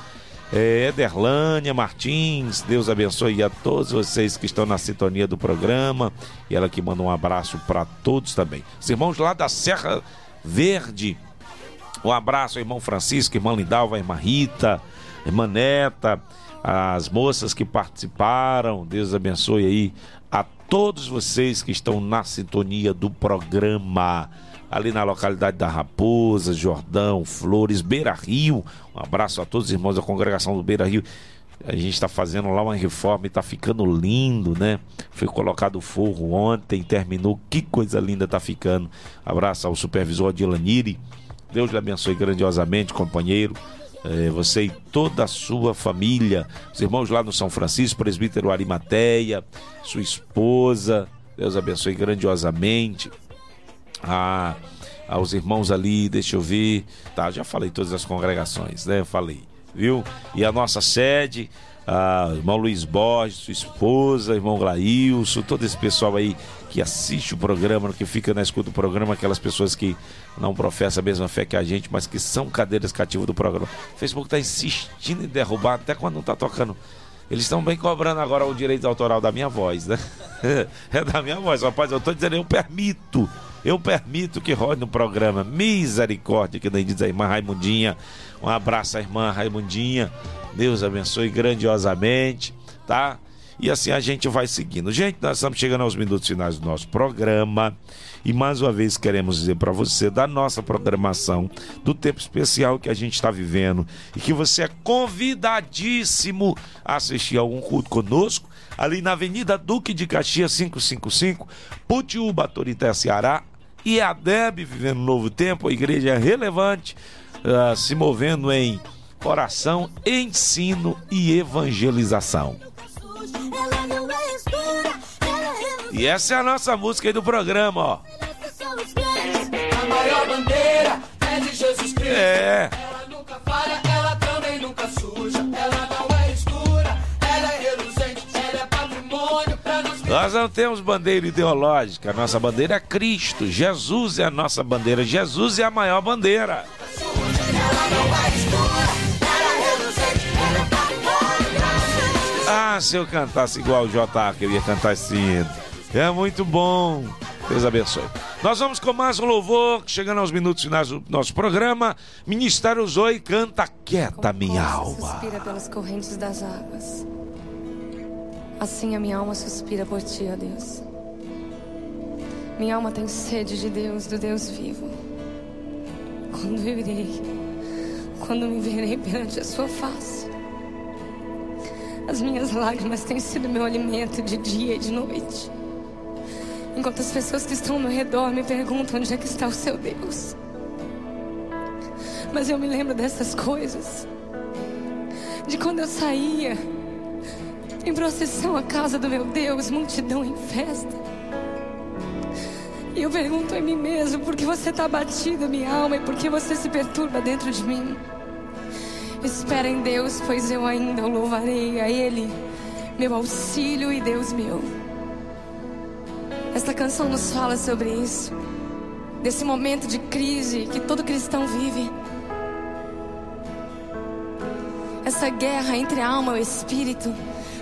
É, Ederlânia Martins, Deus abençoe a todos vocês que estão na sintonia do programa. E ela que manda um abraço para todos também. Os irmãos lá da Serra Verde, um abraço irmão Francisco, irmã Lindalva, irmã Rita, irmã Neta, as moças que participaram. Deus abençoe aí a todos vocês que estão na sintonia do programa. Ali na localidade da Raposa, Jordão, Flores, Beira Rio. Um abraço a todos os irmãos da congregação do Beira Rio. A gente está fazendo lá uma reforma e está ficando lindo, né? Foi colocado forro ontem, terminou. Que coisa linda tá ficando. Abraço ao supervisor Adilaniri. Deus lhe abençoe grandiosamente, companheiro. Eh, você e toda a sua família. Os irmãos lá no São Francisco, presbítero Arimateia, sua esposa. Deus abençoe grandiosamente. Ah, aos irmãos ali, deixa eu ver. Tá, já falei todas as congregações, né? Eu falei, viu? E a nossa sede, ah, irmão Luiz Borges, sua esposa, irmão Glailson, todo esse pessoal aí que assiste o programa, que fica na escuta do programa, aquelas pessoas que não professam a mesma fé que a gente, mas que são cadeiras cativas do programa. O Facebook tá insistindo em derrubar até quando não tá tocando. Eles estão bem cobrando agora o direito autoral da minha voz, né? é da minha voz, rapaz. Eu tô dizendo, eu permito. Eu permito que rode no programa. Misericórdia, que nem diz a irmã Raimundinha. Um abraço à irmã Raimundinha. Deus abençoe grandiosamente, tá? E assim a gente vai seguindo. Gente, nós estamos chegando aos minutos finais do nosso programa. E mais uma vez queremos dizer para você da nossa programação, do tempo especial que a gente está vivendo e que você é convidadíssimo a assistir algum culto conosco ali na Avenida Duque de Caxias 555, Putiúba, Torité, Ceará. E a DEB vivendo um novo tempo, a igreja é relevante, ah, se movendo em oração, ensino e evangelização. É E essa é a nossa música aí do programa, ó. A maior bandeira é de Jesus Cristo. É. Ela nunca falha, Nós não temos bandeira ideológica, a nossa bandeira é Cristo. Jesus é a nossa bandeira, Jesus é a maior bandeira. Ah, se eu cantasse igual o J.A., que eu ia cantar assim. É muito bom. Deus abençoe. Nós vamos com mais um louvor, chegando aos minutos finais do nosso programa. Ministério Zoe canta Quieta Minha Alma. suspira pelas correntes das águas. Assim a minha alma suspira por ti, ó Deus. Minha alma tem sede de Deus, do Deus vivo. Quando eu irei, quando me verei perante a sua face. As minhas lágrimas têm sido meu alimento de dia e de noite. Enquanto as pessoas que estão ao meu redor me perguntam onde é que está o seu Deus. Mas eu me lembro dessas coisas. De quando eu saía em procissão à casa do meu Deus, multidão em festa. E eu pergunto a mim mesmo, por que você está abatido, minha alma, e por que você se perturba dentro de mim? Espera em Deus, pois eu ainda o louvarei a Ele, meu auxílio e Deus meu. Esta canção nos fala sobre isso, desse momento de crise que todo cristão vive. Essa guerra entre a alma e o espírito,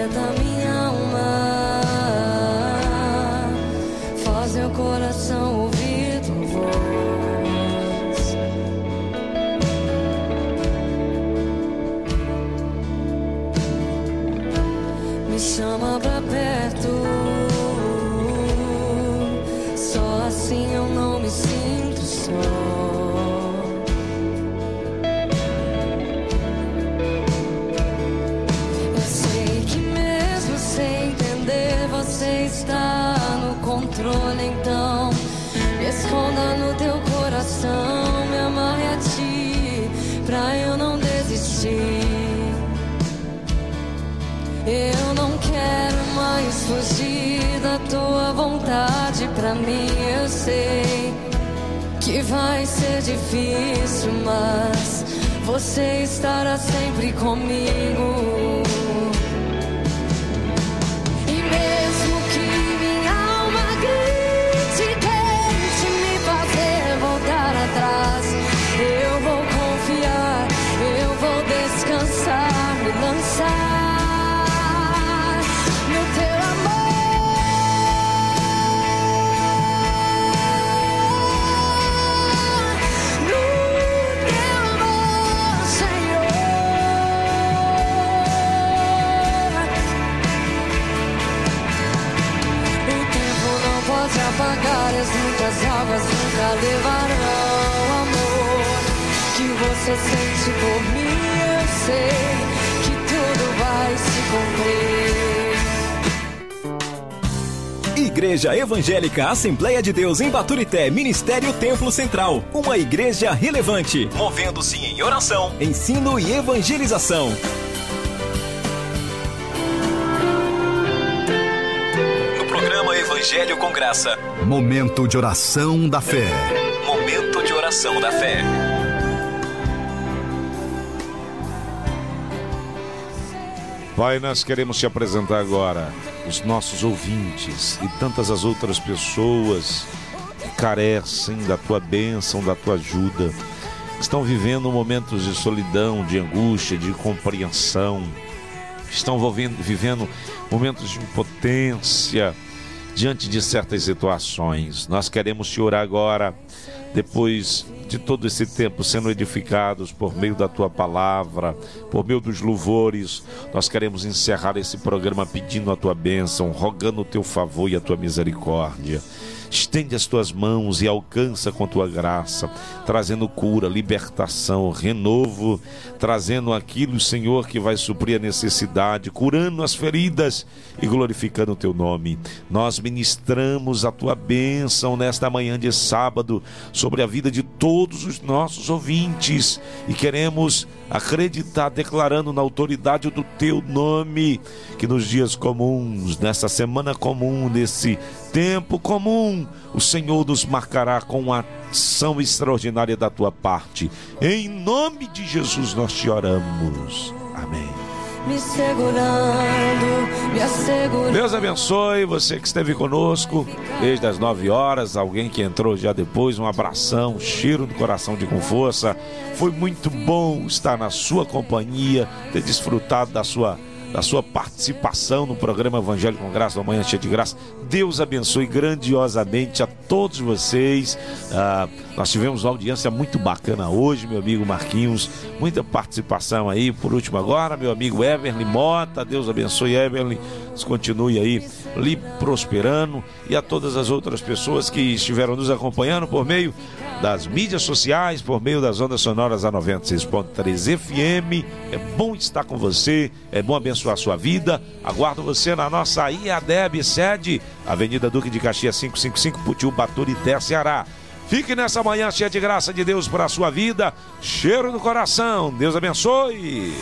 Aquieta minha pra mim. Eu sei que vai ser difícil, mas você estará sempre comigo. Você sente por mim. Eu sei que tudo vai se cumprir. Igreja Evangélica Assembleia de Deus em Baturité, Ministério Templo Central. Uma igreja relevante, movendo-se em oração, ensino e evangelização. No programa Evangelho com Graça. Momento de oração da fé. Momento de oração da fé. Pai, nós queremos te apresentar agora os nossos ouvintes e tantas as outras pessoas que carecem da tua bênção, da tua ajuda, estão vivendo momentos de solidão, de angústia, de incompreensão, estão vivendo momentos de impotência diante de certas situações. Nós queremos te orar agora, depois de todo esse tempo sendo edificados por meio da tua palavra, por meio dos louvores. Nós queremos encerrar esse programa pedindo a tua bênção, rogando o teu favor e a tua misericórdia. Estende as tuas mãos e alcança com tua graça, trazendo cura, libertação, renovo, trazendo aquilo, Senhor, que vai suprir a necessidade, curando as feridas e glorificando o teu nome. Nós ministramos a tua bênção nesta manhã de sábado sobre a vida de todos os nossos ouvintes e queremos acreditar, declarando na autoridade do teu nome, que nos dias comuns, nessa semana comum, nesse tempo comum, o Senhor nos marcará com uma ação extraordinária da tua parte. Em nome de Jesus nós te oramos. Amém. Me segurando, me assegurando. Deus abençoe você que esteve conosco desde as 9 horas. Alguém que entrou já depois, um abração, um cheiro no coração de com força. Foi muito bom estar na sua companhia, ter desfrutado da sua da sua participação no programa Evangelho com Graça, da Manhã Cheia de Graça. Deus abençoe grandiosamente a todos vocês. Ah, nós tivemos uma audiência muito bacana hoje, meu amigo Marquinhos. Muita participação aí. Por último, agora, meu amigo Everly Mota. Deus abençoe, Everly. Continue aí lhe prosperando. E a todas as outras pessoas que estiveram nos acompanhando por meio das mídias sociais, por meio das ondas sonoras a 96.3 FM. É bom estar com você, é bom abençoar a sua vida. Aguardo você na nossa IADEB sede, Avenida Duque de Caxias 555, Putiu, Baturité, Ceará. Fique nessa manhã cheia de graça de Deus para a sua vida. Cheiro no coração. Deus abençoe.